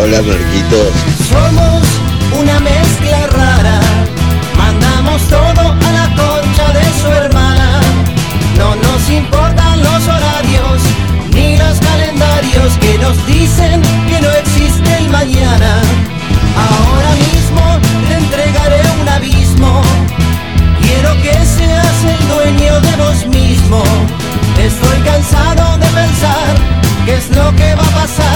Hola Marquitos. Somos una mezcla rara, mandamos todo a la concha de su hermana. No nos importan los horarios ni los calendarios que nos dicen que no existe el mañana. Ahora mismo te entregaré un abismo. Quiero que seas el dueño de vos mismo. Estoy cansado de pensar qué es lo que va a pasar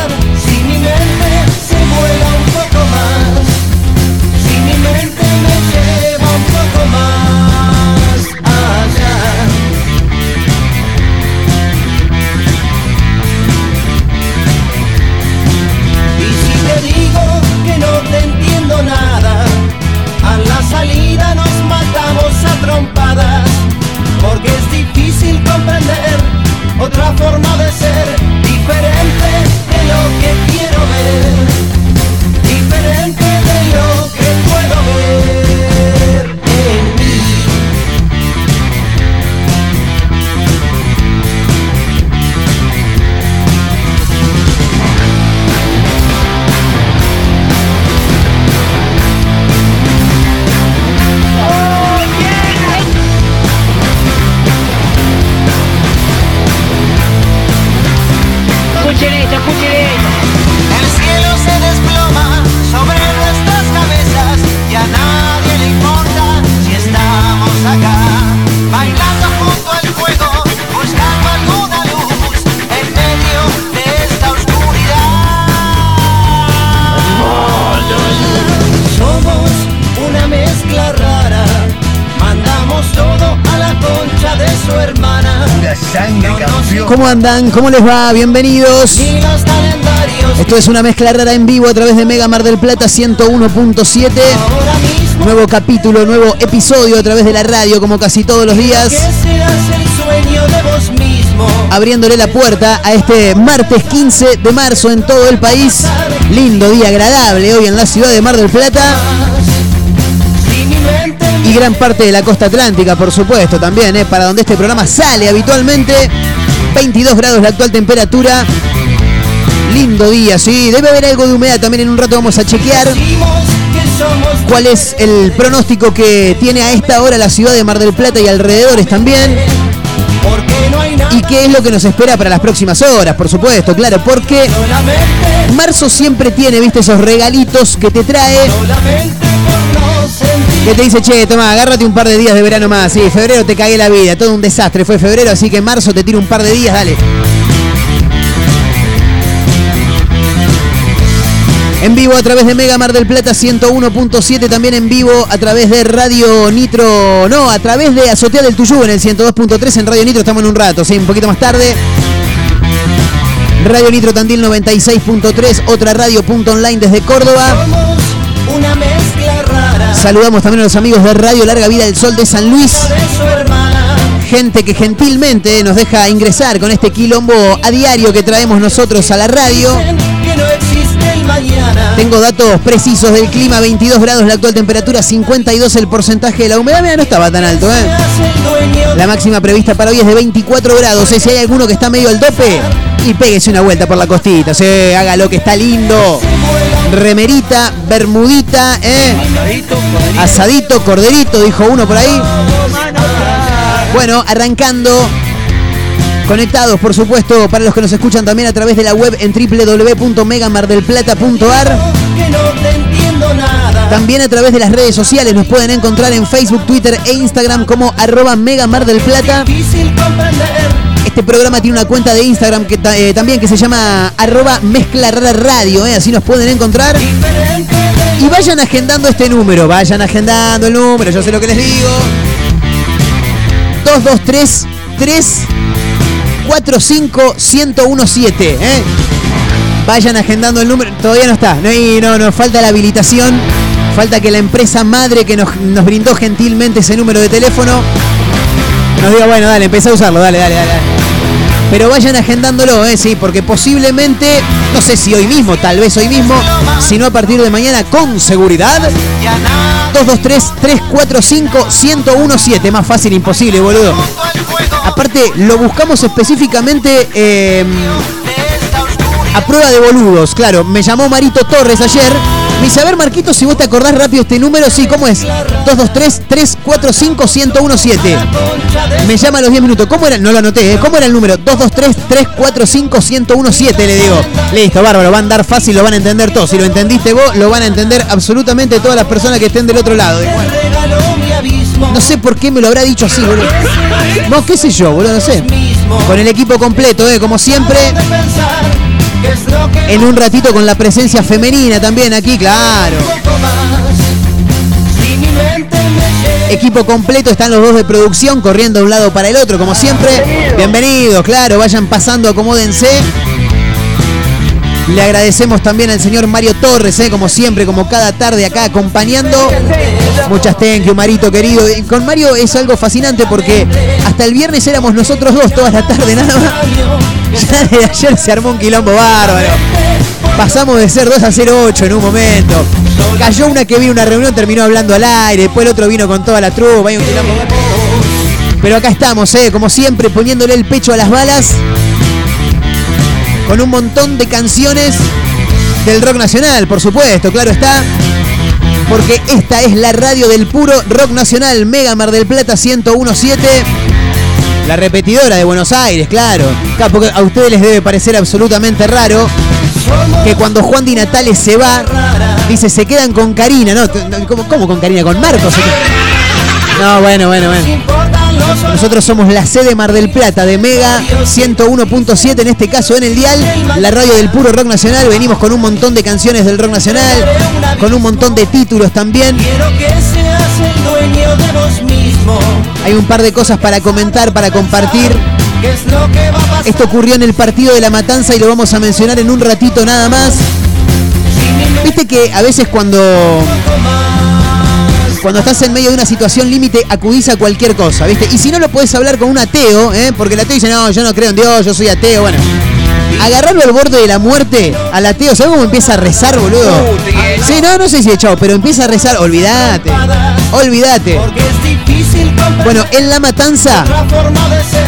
otra forma de ¿Cómo andan? ¿Cómo les va? Bienvenidos. Esto es una mezcla rara en vivo a través de Mega Mar del Plata 101.7. ahora mismo. Nuevo capítulo, nuevo episodio a través de la radio, como casi todos los días. Abriéndole la puerta a este martes 15 de marzo en todo el país. Lindo día agradable hoy en la ciudad de Mar del Plata. Y gran parte de la costa atlántica, por supuesto, también, ¿eh? para donde este programa sale habitualmente. 22 grados la actual temperatura. Lindo día, sí. Debe haber algo de humedad también en un rato vamos a chequear. cuál es el pronóstico que tiene a esta hora la ciudad de Mar del Plata y alrededores también. Y qué es lo que nos espera para las próximas horas, por supuesto, claro, porque marzo siempre tiene, viste, esos regalitos que te trae, que te dice, che, toma, agárrate un par de días de verano más. Sí, febrero te cagué la vida, todo un desastre fue febrero, así que marzo te tiro un par de días, dale. En vivo a través de Mega Mar del Plata 101.7, también en vivo a través de Radio Nitro, no, a través de Azotea del Tuyú en el 102.3 en Radio Nitro, estamos en un rato, sí, un poquito más tarde. Radio Nitro Tandil 96.3, otra radio punto online desde Córdoba. Saludamos también a los amigos de Radio Larga Vida del Sol de San Luis. Gente que gentilmente nos deja ingresar con este quilombo a diario que traemos nosotros a la radio. Tengo datos precisos del clima, 22 grados la actual temperatura, 52 el porcentaje de la humedad. Mira, no estaba tan alto, ¿eh? La máxima prevista para hoy es de 24 grados. ¿eh? Si hay alguno que está medio al tope, y péguese una vuelta por la costita. ¿sí? Hágalo que está lindo. Remerita, bermudita, ¿eh? Asadito, corderito, dijo uno por ahí. Bueno, arrancando. Conectados, por supuesto, para los que nos escuchan también a través de la web en www.megamardelplata.ar. También a través de las redes sociales nos pueden encontrar en Facebook, Twitter e Instagram como arroba Mega Mar del Plata. Difícil comprender. Este programa tiene una cuenta de Instagram eh, también que se llama arroba Mezcla eh, así nos pueden encontrar. Y vayan agendando este número, vayan agendando el número, yo sé lo que les digo. 223 3 45 1017, ¿eh? Vayan agendando el número. Todavía no está. No, y no, nos falta la habilitación. Falta que la empresa madre que nos, nos brindó gentilmente ese número de teléfono nos diga, bueno, dale, empecé a usarlo, dale, dale, dale. Pero vayan agendándolo, ¿eh? Sí, porque posiblemente, no sé si hoy mismo, tal vez hoy mismo, si no a partir de mañana, con seguridad. 223-345-1017. Más fácil, imposible, boludo. Aparte, lo buscamos específicamente eh, a prueba de boludos. Claro, me llamó Marito Torres ayer. A ver, Marquito, si vos te acordás rápido este número, sí, ¿cómo es? 223-345-1017. Me llama a los 10 minutos. ¿Cómo era? No lo anoté, ¿eh? ¿Cómo era el número? 223-345-1017, le digo. Listo, bárbaro, va a andar fácil, lo van a entender todos. Si lo entendiste vos, lo van a entender absolutamente todas las personas que estén del otro lado. No sé por qué me lo habrá dicho así, boludo. No, qué sé yo, boludo, no sé. Con el equipo completo, ¿eh? Como siempre. En un ratito con la presencia femenina también aquí, claro. Equipo completo, están los dos de producción corriendo de un lado para el otro, como siempre. Bienvenidos, claro, vayan pasando, acomódense. Le agradecemos también al señor Mario Torres, ¿eh? como siempre, como cada tarde acá acompañando. Muchas thank you, Marito querido. Y con Mario es algo fascinante porque hasta el viernes éramos nosotros dos toda la tarde nada más. Ya desde ayer se armó un quilombo bárbaro. Pasamos de ser 2 a 0-8 en un momento. Cayó una que vino a una reunión, terminó hablando al aire. Después el otro vino con toda la trupa. Pero acá estamos, ¿eh? como siempre, poniéndole el pecho a las balas con un montón de canciones del rock nacional, por supuesto, claro está. Porque esta es la radio del puro rock nacional, Mega Mar del Plata 1017. La repetidora de Buenos Aires, claro. Claro, Porque a ustedes les debe parecer absolutamente raro que cuando Juan Di Natale se va, dice, se quedan con Karina, ¿no? ¿Cómo, cómo con Karina? ¿Con Marcos? No, bueno, bueno, bueno. Nosotros somos la sede Mar del Plata de Mega 101.7, en este caso en el Dial, la radio del puro rock nacional. Venimos con un montón de canciones del rock nacional, con un montón de títulos también. Hay un par de cosas para comentar, para compartir. Esto ocurrió en el partido de la Matanza y lo vamos a mencionar en un ratito nada más. Viste que a veces cuando cuando estás en medio de una situación límite acudís a cualquier cosa, ¿viste? Y si no lo puedes hablar con un ateo, ¿eh? porque el ateo dice, no, yo no creo en Dios, yo soy ateo, bueno. Agarrarlo al borde de la muerte al ateo, ¿sabes cómo empieza a rezar, boludo? Sí, no, no sé si echado, pero empieza a rezar, olvídate, olvídate. Bueno, en la matanza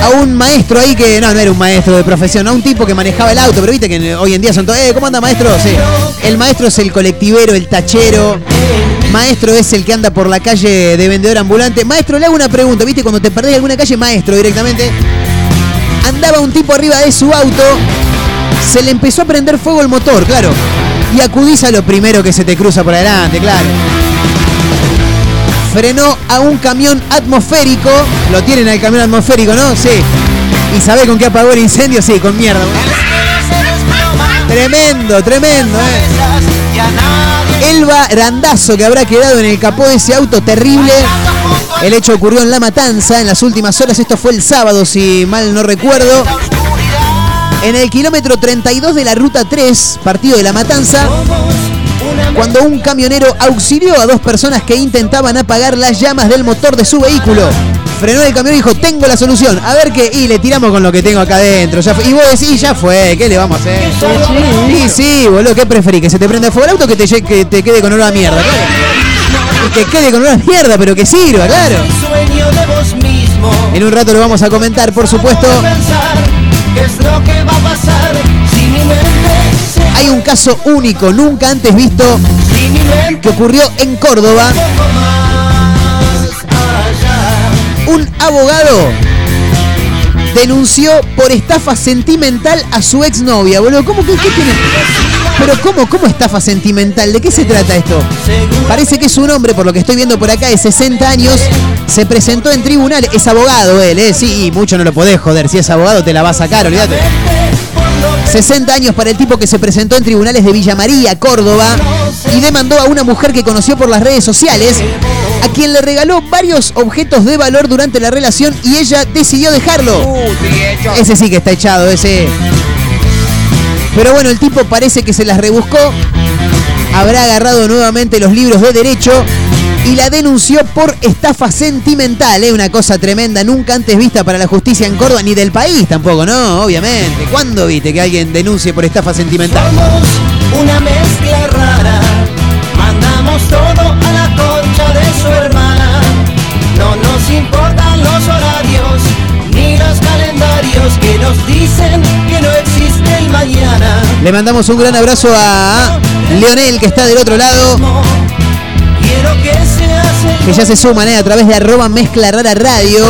a un maestro ahí que no, no era un maestro de profesión, a un tipo que manejaba el auto, pero viste que hoy en día son todos, eh, ¿cómo anda maestro? Sí. El maestro es el colectivero, el tachero. Maestro es el que anda por la calle de vendedor ambulante. Maestro, le hago una pregunta, viste, cuando te perdés en alguna calle, maestro directamente. Andaba un tipo arriba de su auto, se le empezó a prender fuego el motor, claro. Y acudís a lo primero que se te cruza por adelante, claro. Frenó a un camión atmosférico. Lo tienen al camión atmosférico, ¿no? Sí. ¿Y sabe con qué apagó el incendio? Sí, con mierda. Tremendo, tremendo, eh. Ya nadie Elba Randazo que habrá quedado en el capó de ese auto terrible. El hecho ocurrió en La Matanza en las últimas horas. Esto fue el sábado, si mal no recuerdo. En el kilómetro 32 de la ruta 3, partido de La Matanza, cuando un camionero auxilió a dos personas que intentaban apagar las llamas del motor de su vehículo. Frenó el camión y dijo, tengo la solución. A ver qué. Y le tiramos con lo que tengo acá adentro. Ya. Y vos decís, ya fue, ¿qué le vamos a hacer? Sí, sí, boludo, ¿qué preferís? ¿Que se te prenda fuego el auto o que te, lle- que te quede con olor a mierda? Que quede con olor a mierda, pero que sirva, claro. En un rato lo vamos a comentar, por supuesto. Qué es lo que va a pasar si mi mente se Hay un caso único, nunca antes visto, que ocurrió en Córdoba. Un abogado denunció por estafa sentimental a su exnovia, boludo. ¿Cómo que tiene? Pero ¿cómo, cómo estafa sentimental? ¿De qué se trata esto? Parece que es un hombre, por lo que estoy viendo por acá, de 60 años, se presentó en tribunal, es abogado él, ¿eh? Sí, mucho no lo podés joder, si es abogado te la va a sacar, olvídate. 60 años para el tipo que se presentó en tribunales de Villa María, Córdoba, y demandó a una mujer que conoció por las redes sociales, a quien le regaló varios objetos de valor durante la relación y ella decidió dejarlo. Ese sí que está echado, ese. Pero bueno, el tipo parece que se las rebuscó. Habrá agarrado nuevamente los libros de derecho y la denunció por estafa sentimental. Es una cosa tremenda, nunca antes vista para la justicia en Córdoba, ni del país tampoco, ¿no? Obviamente. ¿Cuándo viste que alguien denuncie por estafa sentimental? Somos una mezcla rara, mandamos todo a la concha de su hermana. No nos importan los horarios ni los calendarios que nos dicen que no existe el mañana. Le mandamos un gran abrazo a Leonel que está del otro lado, que ya se suman ¿eh? a través de arroba mezcla rara radio.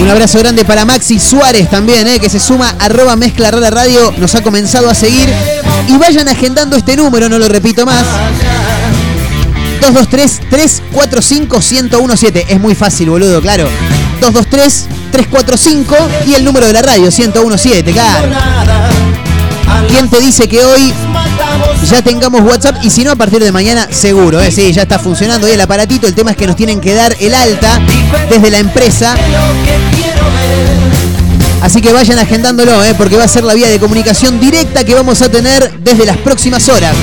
Un abrazo grande para Maxi Suárez también, ¿eh? que se suma arroba mezcla rara radio, nos ha comenzado a seguir. Y vayan agendando este número, no lo repito más. 223-345-1017. Es muy fácil, boludo, claro. 223-345 y el número de la radio, 1017, claro. ¿Quién te dice que hoy ya tengamos WhatsApp? Y si no, a partir de mañana, seguro, ¿eh? Sí, ya está funcionando ahí el aparatito. El tema es que nos tienen que dar el alta desde la empresa. Así que vayan agendándolo, ¿eh? porque va a ser la vía de comunicación directa que vamos a tener desde las próximas horas.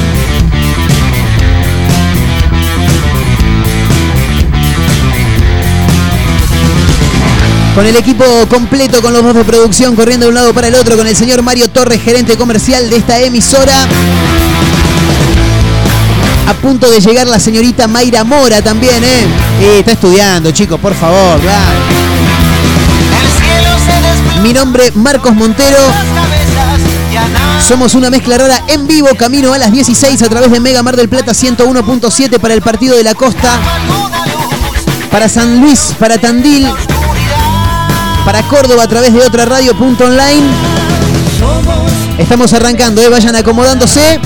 Con el equipo completo, con los dos de producción, corriendo de un lado para el otro, con el señor Mario Torres, gerente comercial de esta emisora. A punto de llegar la señorita Mayra Mora también, ¿eh? Está estudiando, chicos, por favor, Mi nombre, Marcos Montero. Somos una mezcla rara en vivo, camino a las 16 a través de Mega Mar del Plata 101.7 para el partido de la costa, para San Luis, para Tandil, para Córdoba a través de otra radio.online. Estamos arrancando, ¿eh? vayan acomodándose.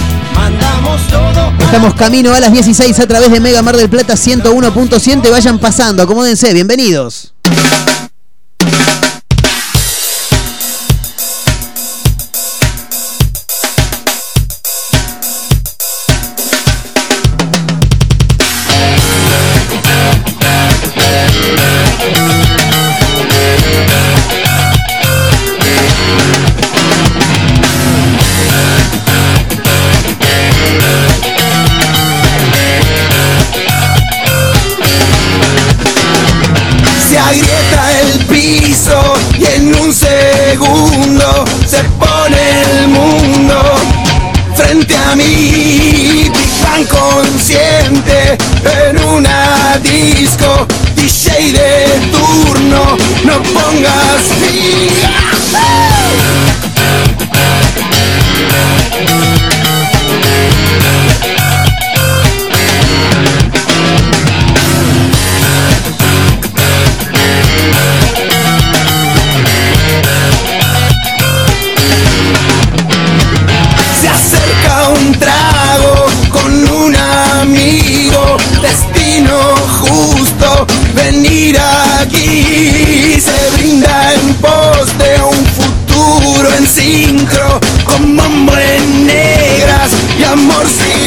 Estamos camino a las 16 a través de Mega Mar del Plata 101.7. Vayan pasando, acomódense, bienvenidos. Frente a mí. Bang consciente en una disco. DJ de turno, no pongas fin. Venir aquí. Se brinda en pos de un futuro en sincro, con en negras y amor sin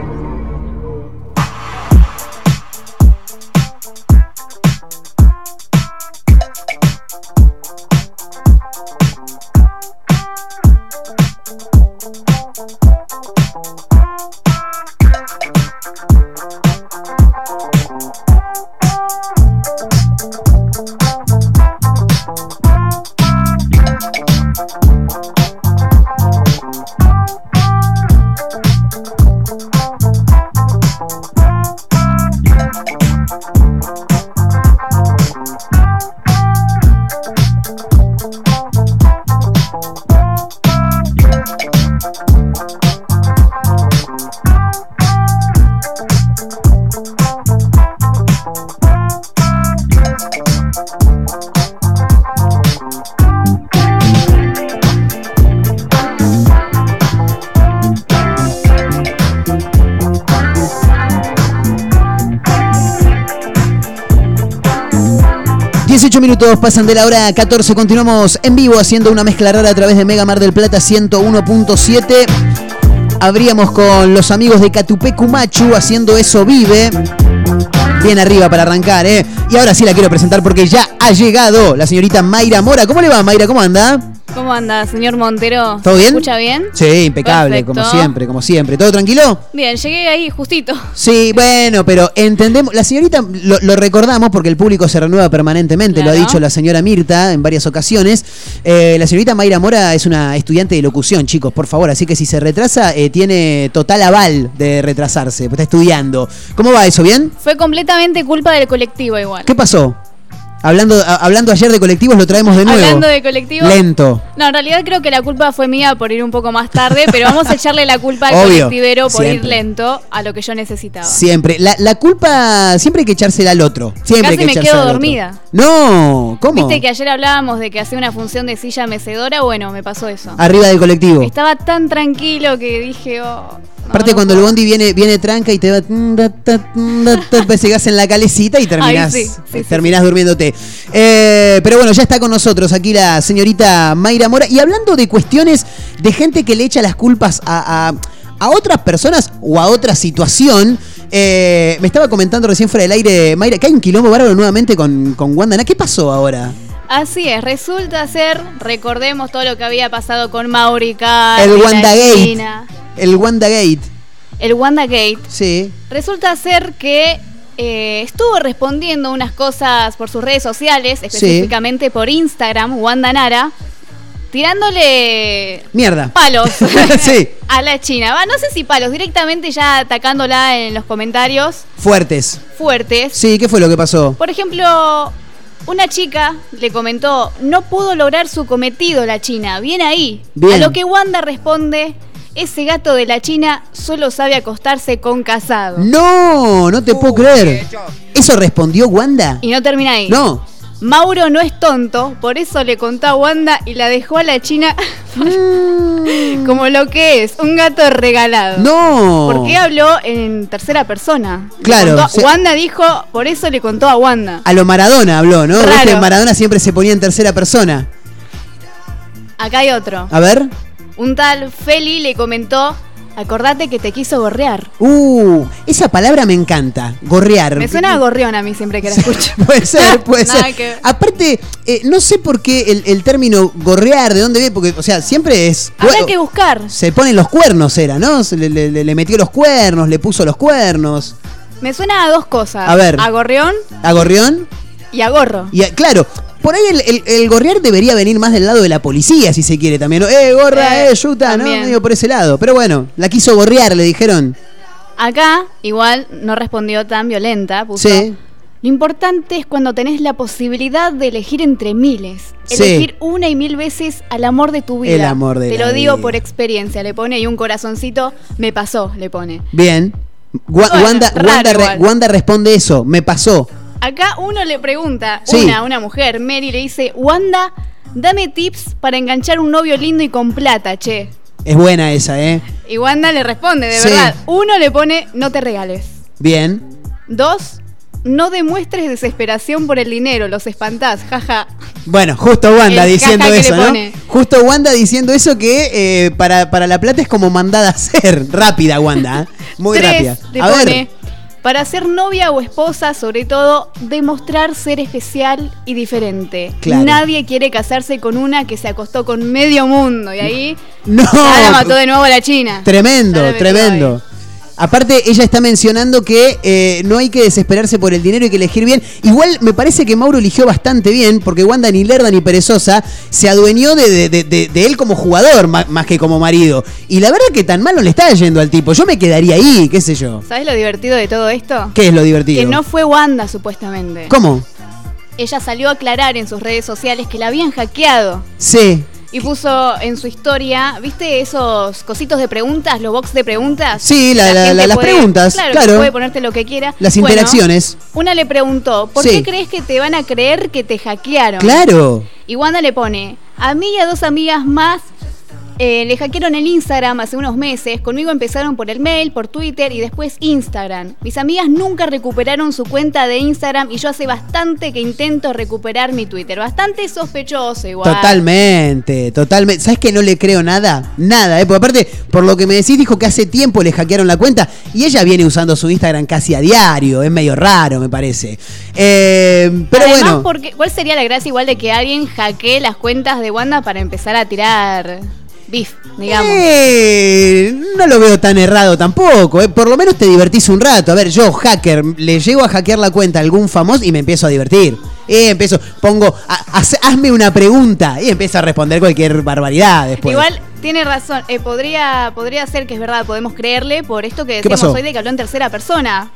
Minutos pasan de la hora 14. Continuamos en vivo haciendo una mezcla rara a través de Mega Mar del Plata 101.7. Abríamos con los amigos de Catupecu Machu haciendo Eso Vive. Bien arriba para arrancar, ¿eh? Y ahora sí la quiero presentar porque ya ha llegado la señorita Mayra Mora. ¿Cómo le va, Mayra? ¿Cómo anda? ¿Cómo anda, señor Montero? ¿Todo bien? ¿Me escucha bien? Sí, impecable, Perfecto. como siempre, como siempre. ¿Todo tranquilo? Bien, llegué ahí justito. Sí, bueno, pero entendemos, la señorita lo, lo recordamos porque el público se renueva permanentemente, lo ha dicho la señora Mirta en varias ocasiones. Eh, la señorita Mayra Mora es una estudiante de locución, chicos, por favor, así que si se retrasa, eh, tiene total aval de retrasarse, pues está estudiando. ¿Cómo va eso? ¿Bien? Fue completamente culpa del colectivo igual. ¿Qué pasó? Hablando, a- hablando ayer de colectivos, lo traemos de nuevo. Hablando de colectivo. Lento. No, en realidad creo que la culpa fue mía por ir un poco más tarde, pero vamos a echarle la culpa al Obvio, colectivero por siempre. ir lento a lo que yo necesitaba. Siempre. La, la culpa siempre hay que echársela al otro. Siempre hay Casi que me echársela quedo al otro. dormida. No, ¿cómo? Viste que ayer hablábamos de que hacía una función de silla mecedora, bueno, me pasó eso. Arriba del colectivo. Estaba tan tranquilo que dije, oh, Aparte cuando el bondi viene, viene tranca y te va llegás en la calecita y terminás, Ay, sí, sí, sí, terminás Eh, pero bueno, ya está con nosotros aquí la señorita Mayra Mora. Y hablando de cuestiones de gente que le echa las culpas a, a- a otras personas o a otra situación. eh, me estaba comentando recién fuera del aire, Mayra, que hay un quilombo bárbaro nuevamente con, con Wanda. ¿Qué pasó ahora? Así es, resulta ser, recordemos todo lo que había pasado con Maurica, El WandaGate. El WandaGate. el WandaGate. Sí. Resulta ser que eh, estuvo respondiendo unas cosas por sus redes sociales, específicamente por Instagram, Wanda Nara, tirándole Mierda. palos sí. a la China. Va, no sé si palos, directamente ya atacándola en los comentarios Fuertes. fuertes. Sí, ¿qué fue lo que pasó? Por ejemplo, una chica le comentó, no pudo lograr su cometido la China, bien ahí. Bien. A lo que Wanda responde, ese gato de la China solo sabe acostarse con casado. No, no te puedo creer. ¿Eso respondió Wanda? Y no termina ahí. No. Mauro no es tonto, por eso le contó a Wanda y la dejó a la China como lo que es, un gato regalado. Mm. No. ¿Por qué habló en tercera persona? Claro, contó- se- Wanda dijo, por eso le contó a Wanda. A lo Maradona habló, ¿no? Raro. Maradona siempre se ponía en tercera persona. Acá hay otro. A ver. Un tal Feli le comentó, acordate que te quiso gorrear. Uh, esa palabra me encanta. Gorrear. Me suena a gorrión a mí siempre que la escucho. Puede ser, puede ser. que. Aparte, eh, no sé por qué el, el término gorrear, de dónde viene, porque, o sea, siempre es. Habrá que buscar. Se ponen los cuernos, era, ¿no? Se le, le- le- le metió los cuernos, le puso los cuernos. Me suena a dos cosas. A ver. A gorrión A gorrión. y a gorro. Y a- claro, por ahí el, el- el gorrear debería venir más del lado de la policía, si se quiere también. Eh, gorra, Eh, eh, yuta, ¿no? Medio por ese lado. Pero bueno, la quiso gorrear, le dijeron. Acá, igual, no respondió tan violenta. Puso, Sí. Lo importante es cuando tenés la posibilidad de elegir entre miles. Sí. Elegir una y mil veces al amor de tu vida. El amor de Te la lo digo por experiencia. Le pone y un corazoncito. Me pasó, le pone. Bien. Bueno. Wanda responde eso, me pasó. Acá uno le pregunta, Sí. una, una mujer, Mary le dice, Wanda, dame tips para enganchar un novio lindo y con plata, che. Es buena esa, ¿eh? Y Wanda le responde, de Sí. verdad. Uno le pone, no te regales. Bien. Dos, no demuestres desesperación por el dinero, los espantás, jaja. Bueno, justo Wanda El diciendo eso, ¿no? Justo Wanda diciendo eso que eh, para, para la plata es como mandada a hacer. Rápida, Wanda. ¿eh? Muy Tres, rápida. A pone. Para ser novia o esposa, sobre todo, demostrar ser especial y diferente. Claro. Nadie quiere casarse con una que se acostó con medio mundo y ahí No. la mató de nuevo a la China. Tremendo, tremendo. ahí. Aparte, ella está mencionando que eh, no hay que desesperarse por el dinero, hay que elegir bien. Igual me parece que Mauro eligió bastante bien, porque Wanda ni lerda ni perezosa se adueñó de, de- de- de- de él como jugador más, que como marido. Y la verdad que tan mal no le está yendo al tipo. Yo me quedaría ahí, qué sé yo. ¿Sabes lo divertido de todo esto? ¿Qué es lo divertido? Que no fue Wanda, supuestamente. ¿Cómo? Ella salió a aclarar en sus redes sociales que la habían hackeado. Sí. Y puso en su historia, ¿viste esos cositos de preguntas, los box de preguntas? Sí, la- la- gente la- las preguntas, Claro, puede ponerte lo que quiera. Las Bueno, interacciones. Una le preguntó, ¿por Sí. qué crees que te van a creer que te hackearon? Claro. Y Wanda le pone, a mí y a dos amigas más eh, le hackearon el Instagram hace unos meses. Conmigo empezaron por el mail, por Twitter y después Instagram. Mis amigas nunca recuperaron su cuenta de Instagram y yo hace bastante que intento recuperar mi Twitter. Bastante sospechoso igual. Totalmente, totalmente. ¿Sabes que no le creo nada? Nada, ¿eh? Porque aparte, por lo que me decís, dijo que hace tiempo le hackearon la cuenta y ella viene usando su Instagram casi a diario. Es medio raro, me parece. Eh, pero Además, bueno. porque, ¿cuál sería la gracia igual de que alguien hackee las cuentas de Wanda para empezar a tirar beef, digamos? Eh, no lo veo tan errado tampoco. eh. Por lo menos te divertís un rato. A ver, yo, hacker, le llego a hackear la cuenta a algún famoso y me empiezo a divertir. Eh, empiezo, pongo, haz- hazme una pregunta y empiezo a responder cualquier barbaridad después. Igual tiene razón, eh, podría, podría ser que es verdad, podemos creerle por esto que ¿Qué decimos hoy de que habló en tercera persona.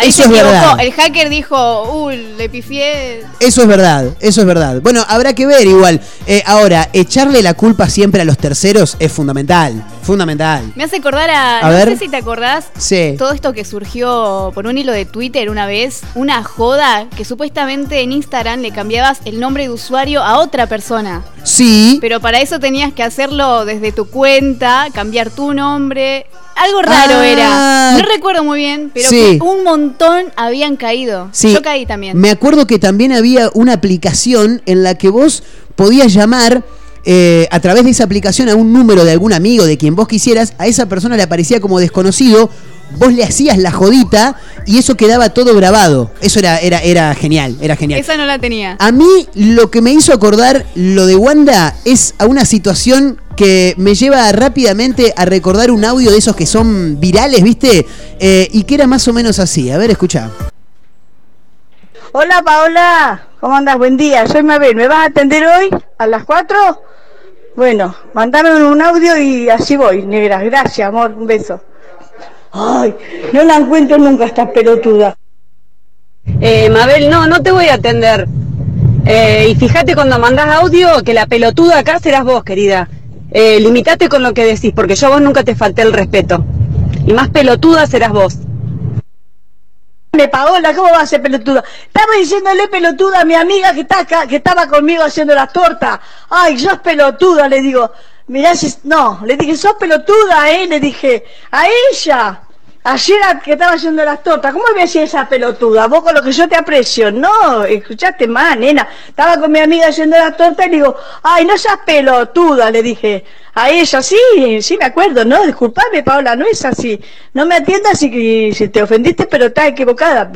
Ahí Eso se es verdad. El hacker dijo, uh, le pifié. Eso es verdad, eso es verdad. Bueno, habrá que ver igual. Eh, ahora, echarle la culpa siempre a los terceros es fundamental. Fundamental. Me hace acordar a. A no ver. sé si te acordás. Sí. Todo esto que surgió por un hilo de Twitter una vez, una joda que supuestamente en Instagram le cambiabas el nombre de usuario a otra persona. Sí. Pero para eso tenías que hacerlo desde tu cuenta, cambiar tu nombre. Algo raro Ah. era. No recuerdo muy bien, pero Sí. un montón habían caído. Sí. Yo caí también. Me acuerdo que también había una aplicación en la que vos podías llamar eh, a través de esa aplicación a un número de algún amigo, de quien vos quisieras, a esa persona le aparecía como desconocido, vos le hacías la jodita y eso quedaba todo grabado. Eso era, era, era genial, era genial. Esa no la tenía. A mí lo que me hizo acordar lo de Wanda es a una situación que me lleva rápidamente a recordar un audio de esos que son virales, ¿viste? Eh, y que era más o menos así. A ver, escucha. Hola Paola, ¿cómo andas? Buen día, soy Mabel. ¿Me vas a atender hoy a las 4? Bueno, mandame un audio y así voy, negra. Gracias, amor, un beso. Ay, no la encuentro nunca esta pelotuda. Eh, Mabel, no, no te voy a atender. Eh, y fíjate cuando mandás audio que la pelotuda acá serás vos, querida. Eh, limitate con lo que decís, porque yo a vos nunca te falté el respeto. Y más pelotuda serás vos. Paola, ¿cómo va a ser pelotuda? Estaba diciéndole pelotuda a mi amiga que está acá, que estaba conmigo haciendo las tortas. Ay, sos pelotuda, le digo. Mirá si... No, le dije, sos pelotuda, eh, le dije. A ella. Ayer que estaba haciendo las tortas, ¿cómo me hacía esa pelotuda? Vos con lo que yo te aprecio. No, escuchaste más, nena. Estaba con mi amiga haciendo las tortas y le digo, ay, no seas pelotuda, le dije. A ella, sí, sí me acuerdo, no, disculpame, Paola, no es así. No me atiendas si, si te ofendiste, pero estás equivocada.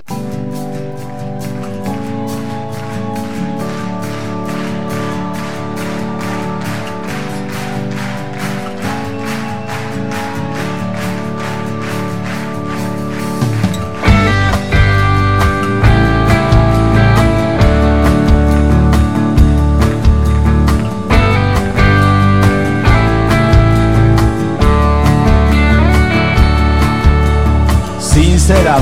será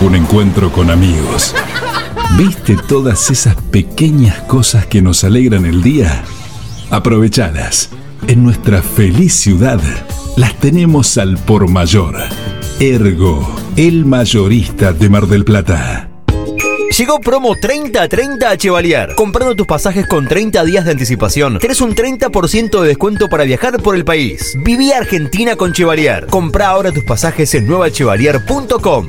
Un encuentro con amigos. ¿Viste todas esas pequeñas cosas que nos alegran el día? Aprovechalas. En nuestra feliz ciudad las tenemos al por mayor. Ergo, el mayorista de Mar del Plata. Llegó promo 30-30 a Chevalier. Comprando tus pasajes con 30 días de anticipación, tenés un 30% de descuento para viajar por el país. Viví Argentina con Chevalier. Compra ahora tus pasajes en nuevachevalier.com.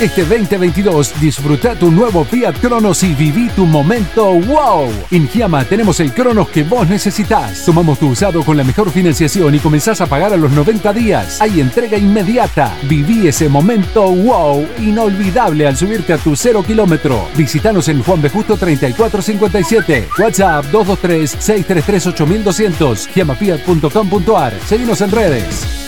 Este 2022 disfruta tu nuevo Fiat Cronos y viví tu momento wow. En Giamma tenemos el Cronos que vos necesitas. Tomamos tu usado con la mejor financiación y comenzás a pagar a los 90 días. Hay entrega inmediata. Viví ese momento wow inolvidable al subirte a tu cero kilómetro. Visítanos en Juan B. Justo 3457. WhatsApp 223-633-8200. giamafiat.com.ar. Seguimos en redes.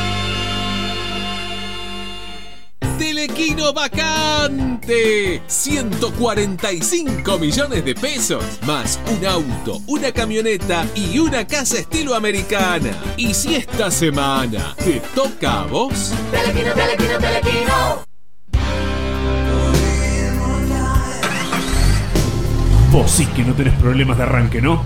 Telequino vacante. 145 millones de pesos. Más un auto, una camioneta y una casa estilo americana. Y si esta semana te toca a vos. Telequino, telequino, telequino. Vos sí que no tenés problemas de arranque, ¿no?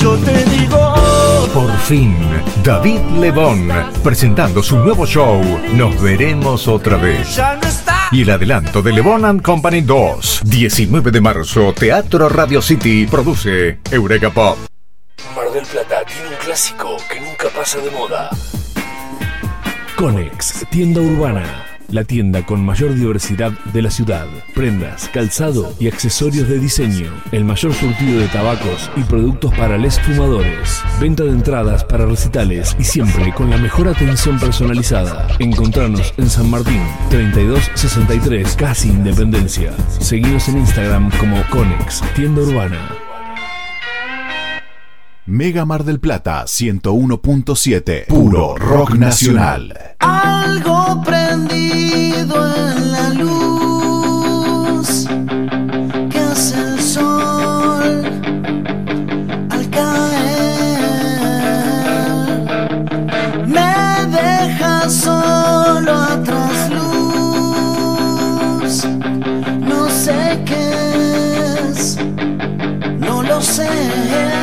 Yo te digo. Por fin, David Lebón, presentando su nuevo show, Nos veremos otra vez. Y el adelanto de Lebón and Company 2, 19 de marzo, Teatro Radio City, produce Eureka Pop. Mar del Plata tiene un clásico que nunca pasa de moda. Conex, tienda urbana. La tienda con mayor diversidad de la ciudad. Prendas, calzado y accesorios de diseño. El mayor surtido de tabacos y productos para les fumadores. Venta de entradas para recitales y siempre con la mejor atención personalizada. Encontrarnos en San Martín, 3263, casi Independencia. Seguinos en Instagram como Conex, tienda urbana. Mega Mar del Plata 101.7. Puro rock nacional. Algo prendido en la luz que hace el sol al caer. Me deja solo atrás luz. No sé qué es, no lo sé.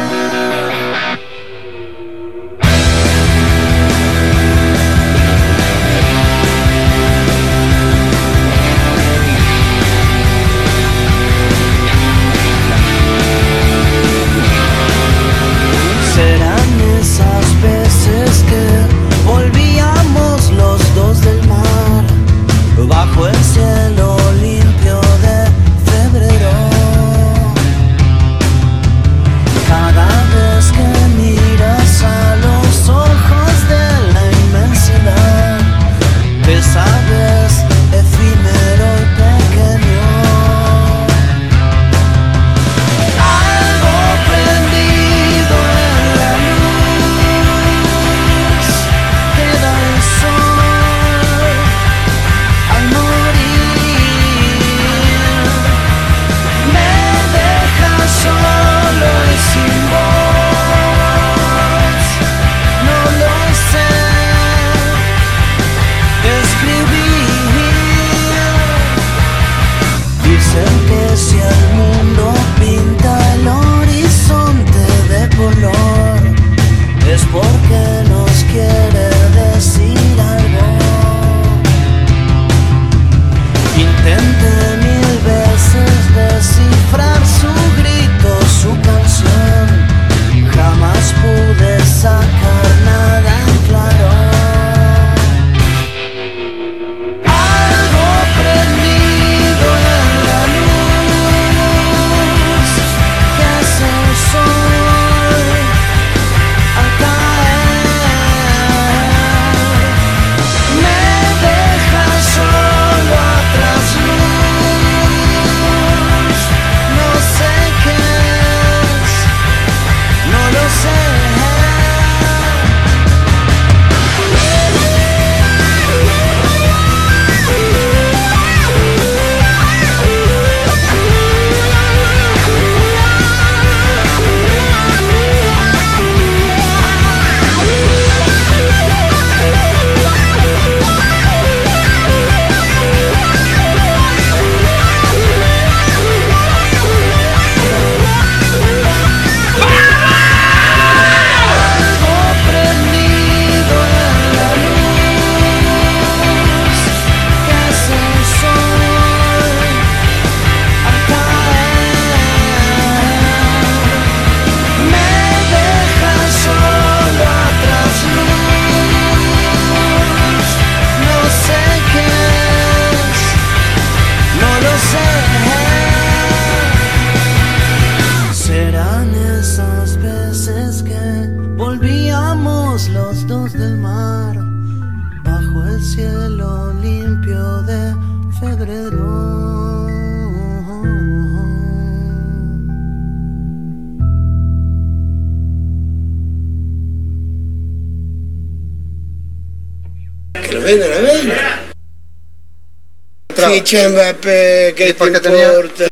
Ficha Mbappé, ¿qué te importa?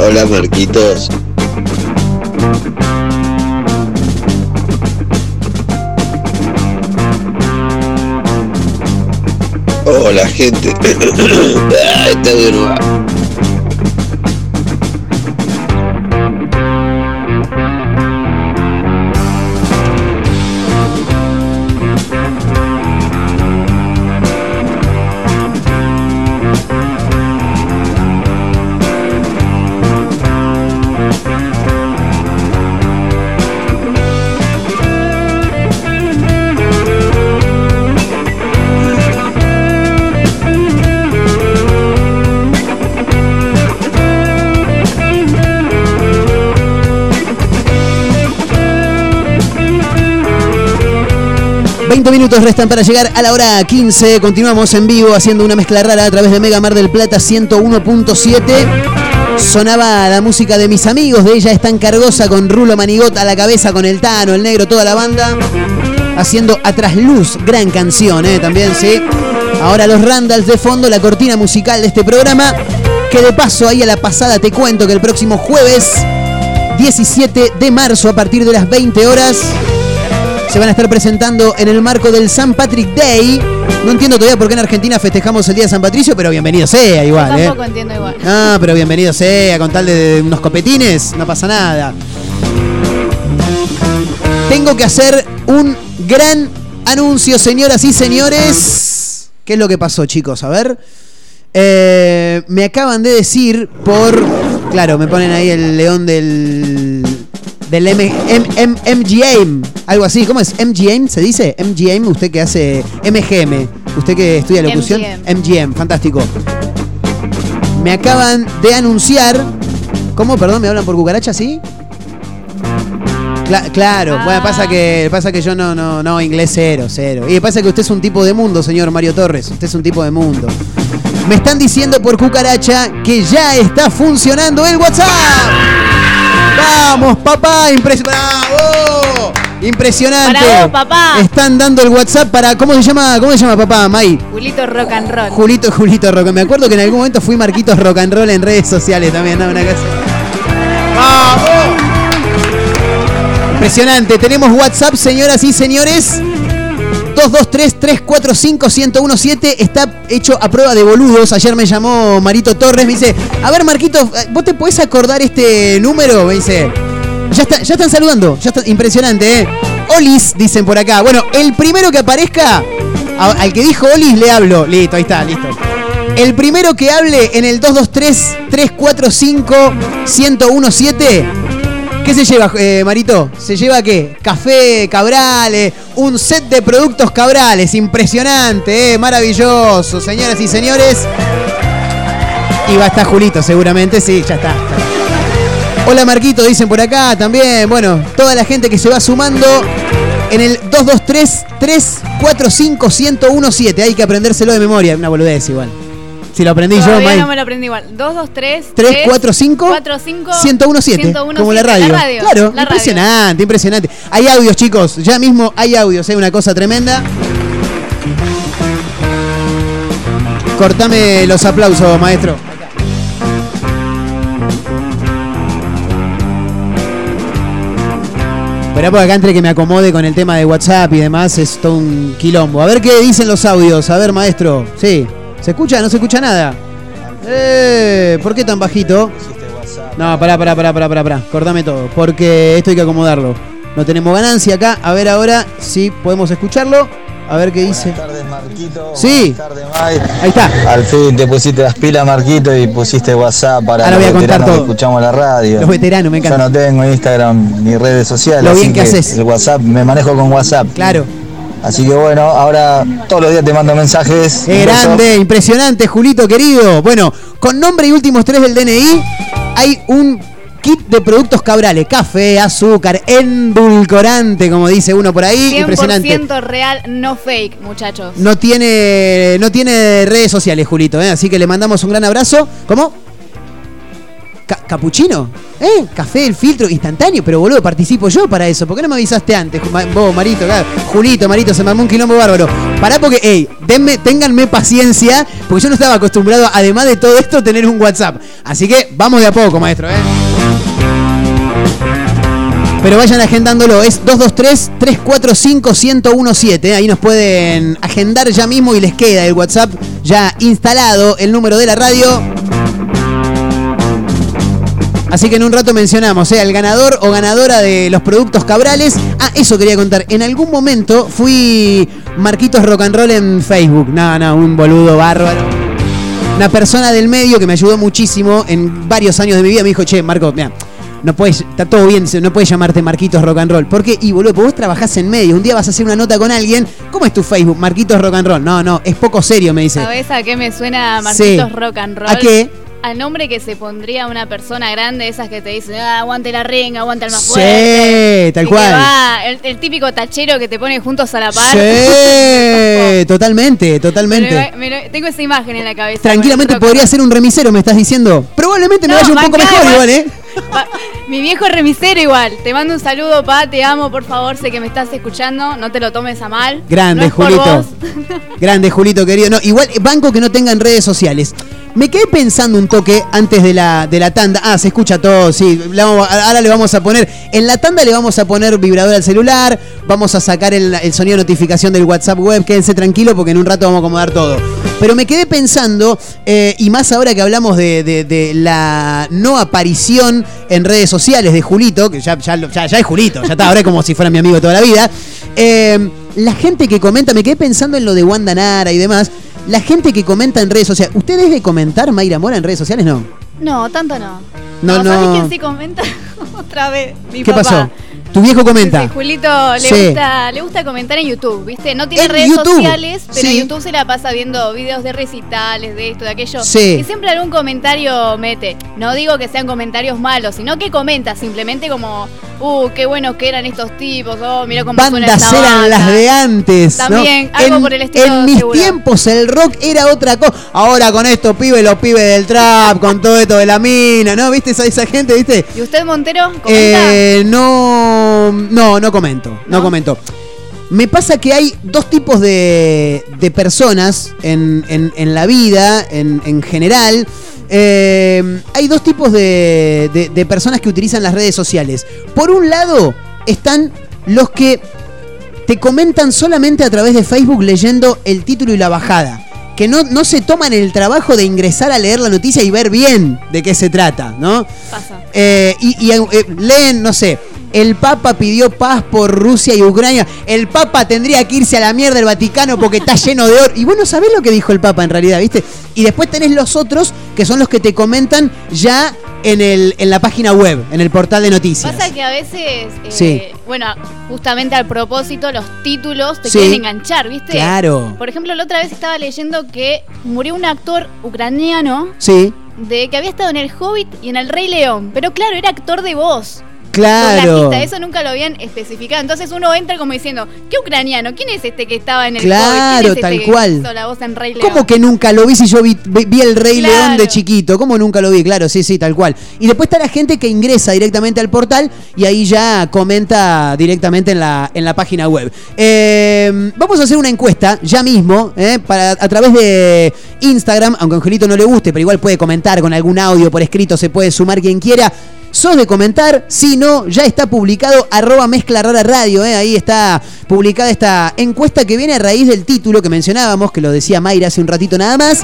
Hola Marquitos. Hola gente. Está de nuevo. Restan para llegar a la hora 15. Continuamos en vivo haciendo una mezcla rara a través de Mega Mar del Plata 101.7. Sonaba la música de mis amigos, de ella es tan cargosa con Rulo Manigot a la cabeza, con el Tano, el Negro, toda la banda. Haciendo a trasluz, gran canción, ¿eh? También, sí. Ahora los Randalls de fondo, la cortina musical de este programa. Que de paso, ahí a la pasada te cuento que el próximo jueves 17 de marzo, a partir de las 20 horas, se van a estar presentando en el marco del San Patrick Day. No entiendo todavía por qué en Argentina festejamos el Día de San Patricio, pero bienvenido sea igual, ¿eh? Tampoco entiendo igual. No, pero bienvenido sea, con tal de unos copetines, no pasa nada. Tengo que hacer un gran anuncio, señoras y señores. ¿Qué es lo que pasó, chicos? A ver. Eh, me acaban de decir por. Claro, me ponen ahí el león del. Del M, M- M- MGM, algo así. ¿Cómo es? ¿MGM se dice? MGM, usted que hace. MGM, usted que estudia locución. MGM, fantástico. Me acaban de anunciar. ¿Cómo? Perdón, me hablan por cucaracha, ¿sí? Cla- claro, bueno, pasa que pasa que yo no, no, no, inglés cero, cero. Y pasa que usted es un tipo de mundo, señor Mario Torres. Usted es un tipo de mundo. Me están diciendo por cucaracha que ya está funcionando el WhatsApp. Vamos, papá, impres- ¡Bravo! Impresionante. Bravo, papá. Están dando el WhatsApp para ¿cómo se llama? ¿Cómo se llama papá, May? Julito Rock and Roll. Julito, Julito Rock. Me acuerdo que en algún momento fui Marquitos Rock and Roll en redes sociales también, ¿no? Una. ¡Vamos! Impresionante. Tenemos WhatsApp, señoras y señores. 223-345-1017 está hecho a prueba de boludos. Ayer me llamó Marito Torres, me dice, a ver Marquito, ¿vos te podés acordar este número? Me dice, ya, está- ya están saludando, ya está, impresionante, ¿eh? Olis, dicen por acá. Bueno, el primero que aparezca, al que dijo Olis le hablo. Listo, ahí está, listo. El primero que hable en el 223-345-1017 ¿Qué se lleva, eh, Marito? ¿Se lleva qué? Café Cabrales, un set de productos Cabrales, impresionante, eh, maravilloso, señoras y señores. Y va a estar Julito, seguramente, sí, ya está. Hola Marquito, dicen por acá también. Bueno, toda la gente que se va sumando en el 223-345-1017. Hay que aprendérselo de memoria, una boludez igual. Si lo aprendí yo, Todavía May. no me lo aprendí igual. 2, 2, 3, 3, 4, 5, 1017. 1017, como la radio. Claro, la impresionante, impresionante. Hay audios, chicos, ya mismo hay audios, es una cosa tremenda. Cortame los aplausos, maestro. Esperá por acá entre que me acomode con el tema de WhatsApp y demás, es todo un quilombo. A ver qué dicen los audios, a ver, maestro. Sí, ¿se escucha? ¿No se escucha nada? Eh, ¿Por qué tan bajito? No, pará, pará, pará, pará, pará, pará. Cortame todo, porque esto hay que acomodarlo. No tenemos ganancia acá. A ver ahora si podemos escucharlo. A ver qué dice. Sí. Ahí está. Al fin te pusiste las pilas, Marquito, y pusiste WhatsApp para Ahora voy a veteranos que todo. escuchamos la radio. Los veteranos, me encanta. Yo no tengo Instagram ni redes sociales. Lo bien así que haces. El WhatsApp, me manejo con WhatsApp. Claro. Así que bueno, ahora todos los días te mando mensajes. Grande, impresionante, Julito querido. Bueno, con nombre y últimos tres del DNI hay un kit de productos cabrales. Café, azúcar, endulcorante, como dice uno por ahí. 100% Impresionante. real, no fake, muchachos. No tiene, no tiene redes sociales, Julito, ¿eh? así que le mandamos un gran abrazo. ¿Cómo? Ca- ¿Capuchino? ¿Eh? Café, el filtro, instantáneo, pero boludo, participo yo para eso. ¿Por qué no me avisaste antes? Ma- Vos, Marito, claro. Julito, Marito, se me armó un quilombo bárbaro. Pará porque, ey, denme, ténganme paciencia, porque yo no estaba acostumbrado, además de todo esto, tener un WhatsApp. Así que vamos de a poco, maestro, ¿eh? Pero vayan agendándolo, es 223-345-1017. ¿eh? Ahí nos pueden agendar ya mismo y les queda el WhatsApp ya instalado, el número de la radio. Así que en un rato mencionamos, ¿eh? el ganador o ganadora de los productos Cabrales. Ah, eso quería contar. En algún momento fui Marquitos Rock and Roll en Facebook. No, no, un boludo bárbaro. Una persona del medio que me ayudó muchísimo en varios años de mi vida. Me dijo, che, Marco, mira, no puedes, está todo bien, no puedes llamarte Marquitos Rock and Roll. ¿Por qué? Y boludo, vos trabajás en medio. Un día vas a hacer una nota con alguien. ¿Cómo es tu Facebook? Marquitos Rock and Roll. No, no, es poco serio, me dice. ¿Sabés a qué me suena Marquitos Sí. Rock and Roll? ¿A qué? Al nombre que se pondría una persona grande, esas que te dicen, ah, aguante la ring, aguante el más Sí, fuerte. tal Y que cual. va, el, el típico tachero que te pone juntos a la par. Sí, totalmente, totalmente. Me lo- me lo- tengo esa imagen en la cabeza. Tranquilamente podría ser un remisero, me estás diciendo. Probablemente me No, vaya un poco mejor igual, ¿eh? Pa- Mi viejo remisero igual. Te mando un saludo, pa, te amo, por favor, sé que me estás escuchando, no te lo tomes a mal. Grande, No Julito. Grande, Julito, querido. No, igual, banco que no tengan redes sociales. Me quedé pensando un toque antes de la, de la tanda. Ah, se escucha todo, sí. Ahora le vamos a poner. En la tanda le vamos a poner vibrador al celular. Vamos a sacar el, el sonido de notificación del WhatsApp web. Quédense tranquilo porque en un rato vamos a acomodar todo. Pero me quedé pensando, eh, y más ahora que hablamos de, de- de la no aparición en redes sociales de Julito, que ya, ya, lo- ya- ya es Julito, ya está, ahora es como si fuera mi amigo toda la vida. Eh, la gente que comenta, me quedé pensando en lo de Wanda Nara y demás. La gente que comenta en redes sociales. ¿Usted es de comentar Mayra Mora en redes sociales? No. No, tanto no. No, ¿Sabés no. quién sí comenta? Otra vez. Mi ¿Qué papá. pasó? Tu viejo comenta. Sí, Julito le, Sí. gusta, le gusta comentar en YouTube, ¿viste? No tiene En redes YouTube, sociales, pero sí. en YouTube se la pasa viendo videos de recitales, de esto, de aquello. Sí. Y siempre algún comentario mete. No digo que sean comentarios malos, sino que comenta simplemente como, uh, qué buenos que eran estos tipos, oh, mira cómo Bandas esta eran banda. las de antes. ¿no? También, algo en, por el estilo, En mis seguro. tiempos el rock era otra cosa. Ahora con estos pibes, los pibes del trap, con todo esto de la mina, ¿no? ¿Viste esa, esa gente, viste? ¿Y usted, Montero, comenta? Eh, no, no, no comento, no, comento. Me pasa que hay dos tipos de, de personas en, en- en la vida, en, en general. Eh, hay dos tipos de, de- de personas que utilizan las redes sociales. Por un lado están los que te comentan solamente a través de Facebook leyendo el título y la bajada. Que no, no se toman el trabajo de ingresar a leer la noticia y ver bien de qué se trata, ¿no? Pasa. Eh, y y, eh, leen, no sé, el Papa pidió paz por Rusia y Ucrania. El Papa tendría que irse a la mierda del Vaticano porque está lleno de oro. Y vos no sabés lo que dijo el Papa en realidad, ¿viste? Y después tenés los otros que son los que te comentan ya en, el, en la página web, en el portal de noticias. Pasa que a veces, eh, Sí. bueno, justamente al propósito, los títulos te Sí. quieren enganchar, ¿viste? Claro. Por ejemplo, la otra vez estaba leyendo que murió un actor ucraniano Sí, de que había estado en El Hobbit y en El Rey León. Pero claro, era actor de voz. Claro. Eso nunca lo habían especificado. Entonces uno entra como diciendo, ¿qué ucraniano? ¿Quién es este que estaba en el Claro? ¿Quién es tal este cual. que hizo la voz en Rey León? ¿Cómo que nunca lo vi si yo vi, vi- vi el Rey Claro. León de chiquito? ¿Cómo nunca lo vi? Claro, sí, sí, tal cual. Y después está la gente que ingresa directamente al portal y ahí ya comenta directamente en la, en la página web. Eh, vamos a hacer una encuesta ya mismo, eh, para, a través de Instagram, aunque a Angelito no le guste, pero igual puede comentar con algún audio por escrito, se puede sumar quien quiera. ¿Sos de comentar? Si no, ya está publicado arroba mezcla rara radio. eh, Ahí está publicada esta encuesta que viene a raíz del título que mencionábamos, que lo decía Mayra hace un ratito nada más.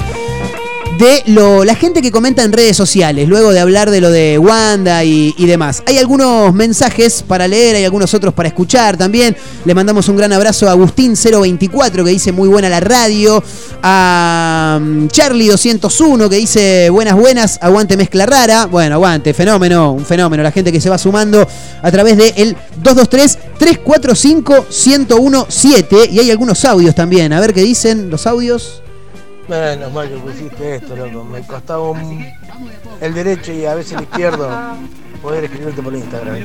De lo, la gente que comenta en redes sociales, luego de hablar de lo de Wanda y, demás. Hay algunos mensajes para leer, hay algunos otros para escuchar también. Le mandamos un gran abrazo a Agustín024 que dice muy buena la radio. A mm, Charlie201 que dice buenas, buenas, aguante mezcla rara. Bueno, aguante, fenómeno, un fenómeno. La gente que se va sumando a través de el 223-345-1017. Y hay algunos audios también. A ver qué dicen los audios. Menos mal que pusiste esto, loco. Me costaba un- el derecho y a veces el izquierdo poder escribirte por Instagram.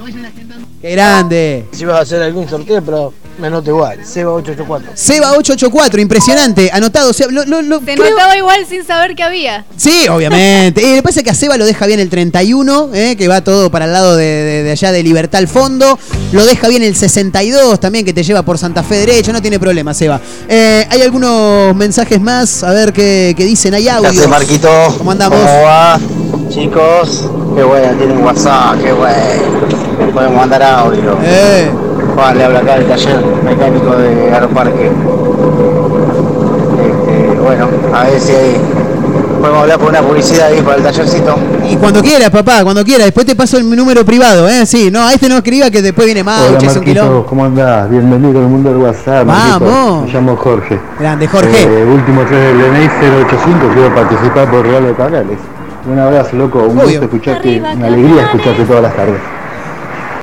¡Qué grande! Si vas a hacer algún sorteo, pero me anoto igual. Seba884. Seba884, impresionante, anotado. o sea, lo- lo- lo- Se creo- notaba igual sin saber que había. Sí, obviamente. Y lo que pasa es que a Seba lo deja bien el 31, eh, que va todo para el lado de, de- de allá de Libertad al fondo. Lo deja bien el 62 también, que te lleva por Santa Fe derecho. No tiene problema, Seba. Eh, hay algunos mensajes más, a ver qué, qué dicen. Hay ¿Qué audio. hace, Marquito? ¿Cómo andamos? va? Chicos, qué bueno, tienen WhatsApp, qué bueno. Podemos mandar audio. Eh. Juan le habla acá del taller mecánico de Aeroparque. Este, bueno, a ver si hay- podemos hablar por una publicidad ahí para el tallercito. Y cuando quieras, papá, cuando quieras. Después te paso el número privado, ¿eh? Sí, no, a este no escriba que después viene más. Hola un. Marquito, ¿cómo andás? Bienvenido al mundo del WhatsApp. Marquito. Vamos. Me llamo Jorge. Grande, Jorge. Eh, último 3 del DNI 085, quiero participar por Regalo de Cabrales. Un abrazo, loco. Un Obvio. gusto escucharte, una alegría escucharte todas las tardes.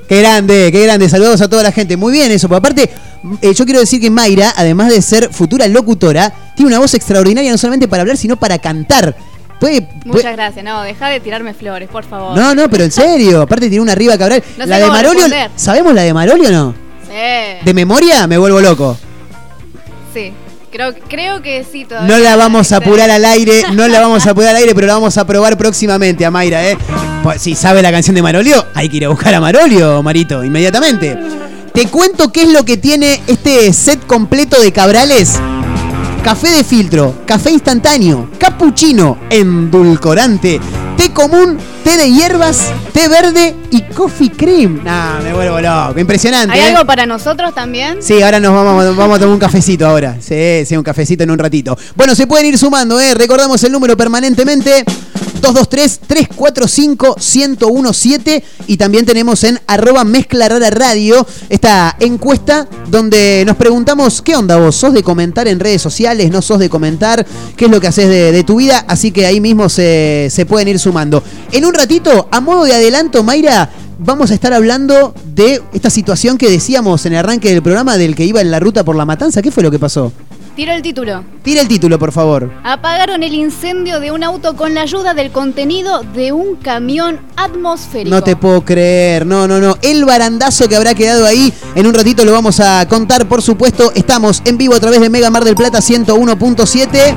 Qué grande, qué grande. Saludos a toda la gente. Muy bien eso. Pero aparte, eh, yo quiero decir que Mayra, además de ser futura locutora, tiene una voz extraordinaria no solamente para hablar, sino para cantar. Puede, puede- Muchas gracias. No, deja de tirarme flores, por favor. No, no, pero en serio. Aparte tiene una arriba Cabral. No sé la de Marolio, responder. ¿sabemos la de Marolio o no? Sí. ¿De memoria? Me vuelvo loco. Sí. Creo, creo que sí todavía. No la vamos a apurar al aire, no la vamos a apurar al aire, pero la vamos a probar próximamente a Mayra, ¿eh? Pues, si sabe la canción de Marolio, hay que ir a buscar a Marolio, Marito, inmediatamente. Te cuento qué es lo que tiene este set completo de Cabrales. Café de filtro, café instantáneo, cappuccino, endulcorante, té común, té de hierbas, té verde y coffee cream. Nah, me vuelvo loco, impresionante. ¿Hay ¿eh? algo para nosotros también? Sí, ahora nos vamos, vamos a tomar un cafecito ahora. Sí, sí, un cafecito en un ratito. Bueno, se pueden ir sumando, ¿eh? Recordamos el número permanentemente. 223-345-1017 y también tenemos en arroba mezcla rara radio esta encuesta donde nos preguntamos qué onda vos, sos de comentar en redes sociales, no sos de comentar, qué es lo que haces de, de tu vida, así que ahí mismo se, se pueden ir sumando. En un ratito, a modo de adelanto, Mayra, vamos a estar hablando de esta situación que decíamos en el arranque del programa del que iba en la ruta por la matanza. ¿Qué fue lo que pasó? Tiro el título. Tira el título, por favor. Apagaron el incendio de un auto con la ayuda del contenido de un camión atmosférico. No te puedo creer, no, no, no. El barandazo que habrá quedado ahí, en un ratito lo vamos a contar, por supuesto. Estamos en vivo a través de Mega Mar del Plata 101.7.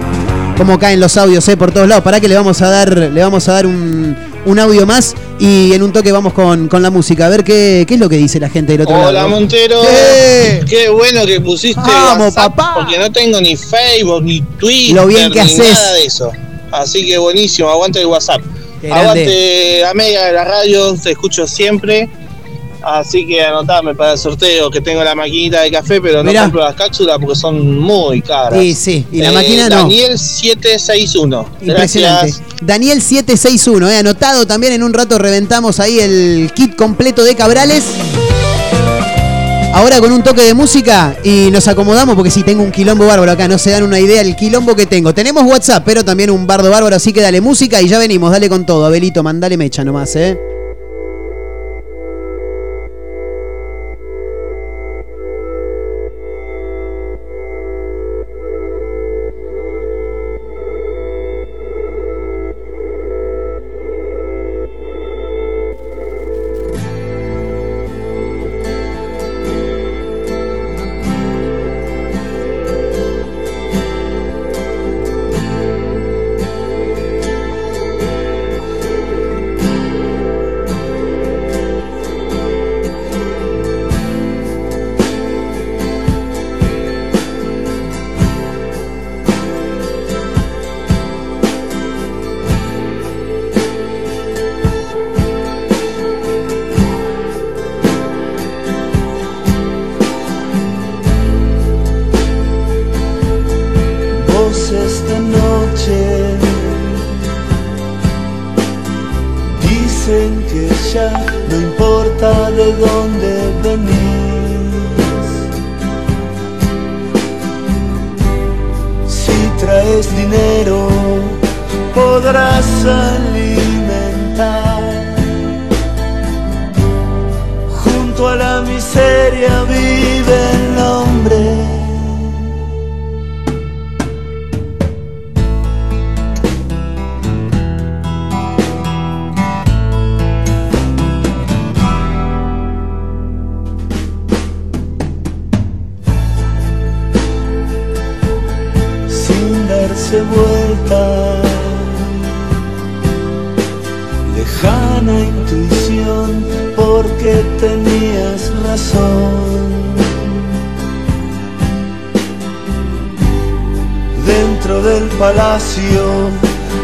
Como caen los audios, eh, por todos lados. Para que le vamos a dar, le vamos a dar un, un audio más y en un toque vamos con, con la música. A ver qué, qué es lo que dice la gente del otro Hola lado. Montero, ¡Eh! qué bueno que pusiste Vamos, WhatsApp, porque no tengo ni Facebook, ni Twitter, Lo bien que ni haces. nada de eso. Así que buenísimo, aguante el WhatsApp. Aguante la mega de la radio, te escucho siempre. Así que anotame para el sorteo que tengo la maquinita de café, pero no Mirá. compro las cápsulas porque son muy caras. Sí, sí, y la Eh, máquina no. Daniel 761. Impresionante. Gracias. Daniel 761, eh, anotado también en un rato reventamos ahí el kit completo de Cabrales. Ahora con un toque de música y nos acomodamos porque si tengo un quilombo bárbaro acá, no se dan una idea el quilombo que tengo. Tenemos WhatsApp, pero también un bardo bárbaro, así que dale música y ya venimos, dale con todo. Abelito, mandale mecha nomás, eh.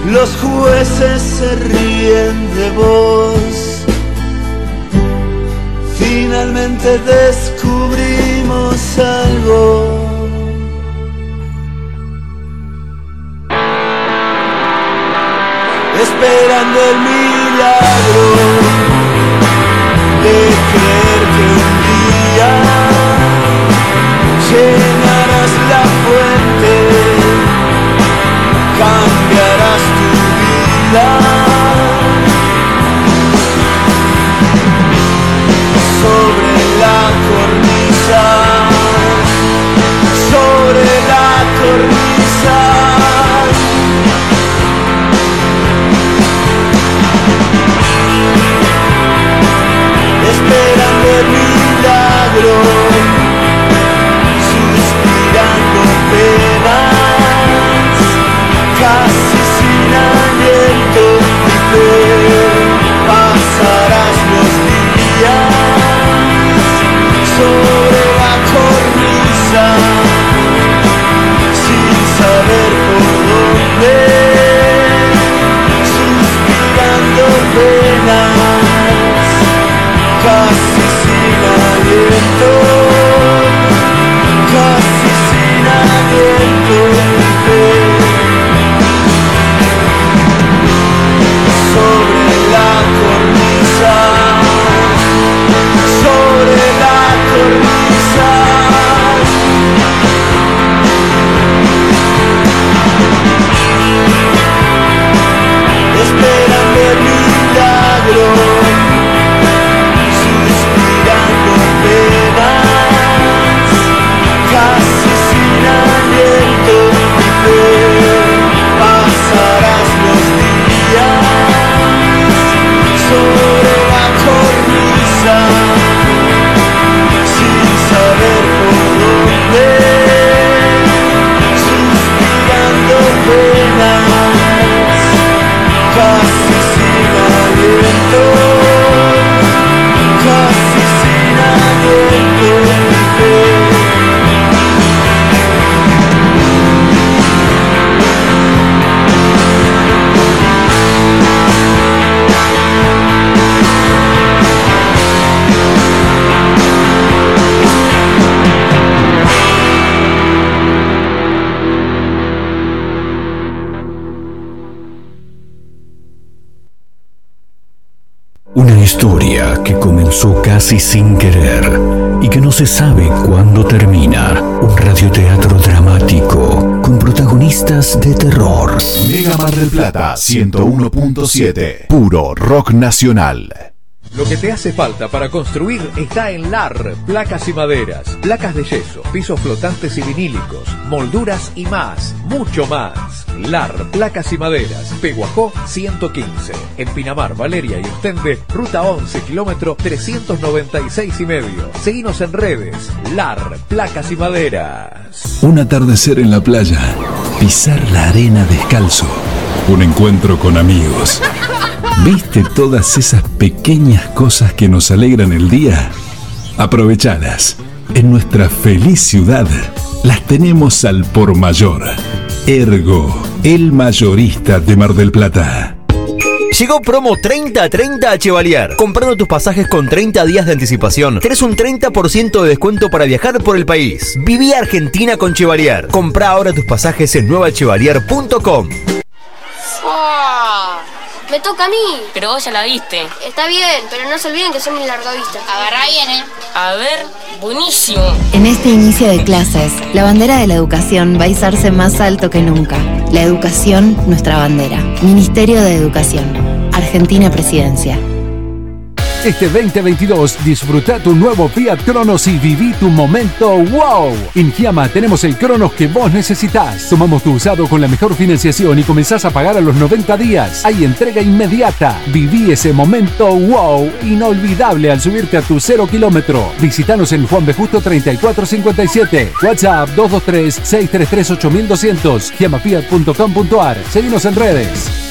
Los jueces se ríen de vos. Finalmente descubrimos algo. esperando el milagro de creer que un día llenarás la fuente, cambiarás tu vida. Sobre la cornisa, sobre la cornisa. Historia que comenzó casi sin querer se sabe cuándo termina. Un radioteatro dramático con protagonistas de terror. Mega Mar del Plata 101.7. Puro rock nacional. Lo que te hace falta para construir está en LAR, placas y maderas, placas de yeso, pisos flotantes y vinílicos, molduras y más, mucho más. LAR, placas y maderas, Peguajó 115, en Pinamar, Valeria y Ostende, ruta 11, kilómetro 396 y medio. Seguinos en redes, LAR, placas y maderas. Un atardecer en la playa, pisar la arena descalzo, un encuentro con amigos. ¿Viste todas esas pequeñas cosas que nos alegran el día? Aprovechalas. En nuestra feliz ciudad las tenemos al por mayor. Ergo, el mayorista de Mar del Plata. Llegó promo 30-30 a Chevalier. Comprando tus pasajes con 30 días de anticipación, tenés un 30% de descuento para viajar por el país. Viví Argentina con Chevalier. Compra ahora tus pasajes en nuevachevalier.com. Me toca a mí. Pero vos ya la viste. Está bien, pero no se olviden que soy mi largavista. Agarra bien, ¿eh? A ver, buenísimo. En este inicio de clases, la bandera de la educación va a izarse más alto que nunca. La educación, nuestra bandera. Ministerio de Educación. Argentina Presidencia. Este 2022 disfruta tu nuevo Fiat Cronos y viví tu momento wow. En Giama tenemos el Cronos que vos necesitas. Tomamos tu usado con la mejor financiación y comenzás a pagar a los 90 días. Hay entrega inmediata. Viví ese momento wow inolvidable al subirte a tu cero kilómetro. Visítanos en Juan B. Justo 3457. WhatsApp 223 633 8200. Giamafiat.com.ar. Seguimos en redes.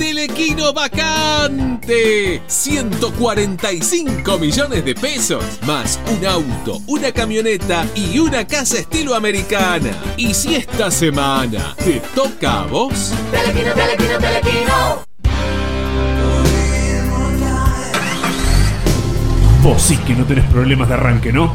Telequino vacante. 145 millones de pesos. Más un auto, una camioneta y una casa estilo americana. Y si esta semana te toca a vos. Telequino, telequino, telequino. Vos sí que no tenés problemas de arranque, ¿no?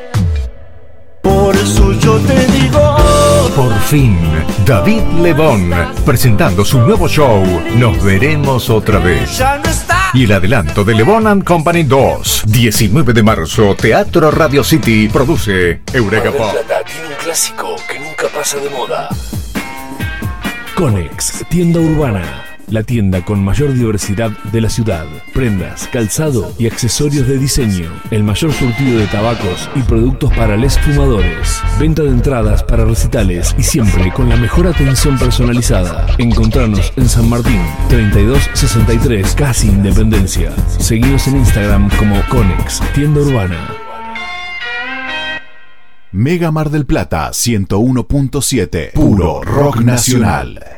Por eso yo te digo. Por fin, David Lebón, presentando su nuevo show, Nos veremos otra vez. Ya no está. Y el adelanto de Lebón and Company 2, 19 de marzo, Teatro Radio City, produce Eureka Pop. Tiene un clásico que nunca pasa de moda. Conex, tienda urbana. La tienda con mayor diversidad de la ciudad. Prendas, calzado y accesorios de diseño. El mayor surtido de tabacos y productos para les fumadores. Venta de entradas para recitales y siempre con la mejor atención personalizada. Encontrarnos en San Martín, 3263, casi Independencia. Seguinos en Instagram como Conex, tienda urbana. Mega Mar del Plata 101.7. Puro rock nacional.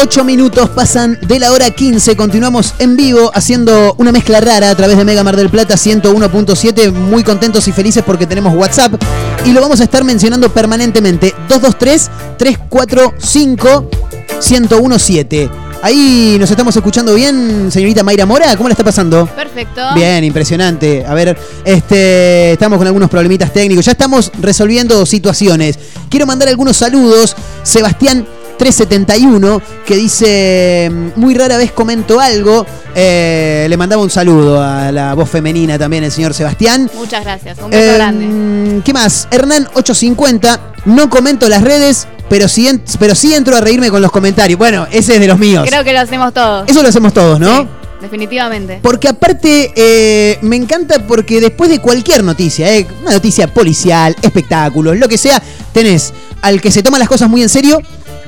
8 minutos pasan de la hora 15. Continuamos en vivo haciendo una mezcla rara a través de Mega Mar del Plata 101.7. Muy contentos y felices porque tenemos WhatsApp y lo vamos a estar mencionando permanentemente. 223-345-1017. Ahí nos estamos escuchando bien, señorita Mayra Mora. ¿Cómo la está pasando? Perfecto. Bien, impresionante. A ver, este, estamos con algunos problemitas técnicos. Ya estamos resolviendo situaciones. Quiero mandar algunos saludos. Sebastián 371 que dice muy rara vez comento algo. Eh, le mandaba un saludo a la voz femenina también, el señor Sebastián. Muchas gracias. Un beso Eh, grande. ¿Qué más? Hernán 850. No comento las redes, pero sí, pero sí entro a reírme con los comentarios. Bueno, ese es de los míos. Creo que lo hacemos todos. Eso lo hacemos todos, ¿no? Definitivamente. Porque aparte eh, me encanta porque después de cualquier noticia, eh, una noticia policial, espectáculos, lo que sea, tenés al que se toma las cosas muy en serio,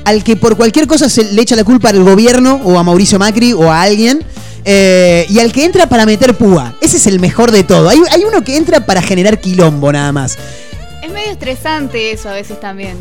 al que por cualquier cosa se le echa la culpa al gobierno o a Mauricio Macri o a alguien. eh, y al que entra para meter púa. Ese es el mejor de todo. Hay, hay uno que entra para generar quilombo nada más. Es medio estresante eso a veces también.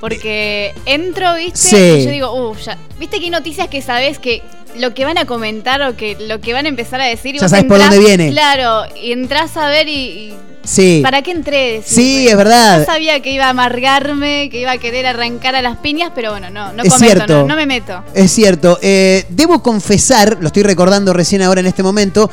Porque entro, ¿viste? Sí. Y yo digo, uh, ya. ¿Viste que hay noticias que sabes que lo que van a comentar o que lo que van a empezar a decir? y Ya sabes por dónde viene. Claro, y entras a ver y. y Sí. ¿Para qué entré? Sí, bueno, es verdad. Yo sabía que iba a amargarme, que iba a querer arrancar a las piñas, pero bueno, no, no Es comento, cierto. no, no me meto. Es cierto. Eh, debo confesar, lo estoy recordando recién ahora en este momento,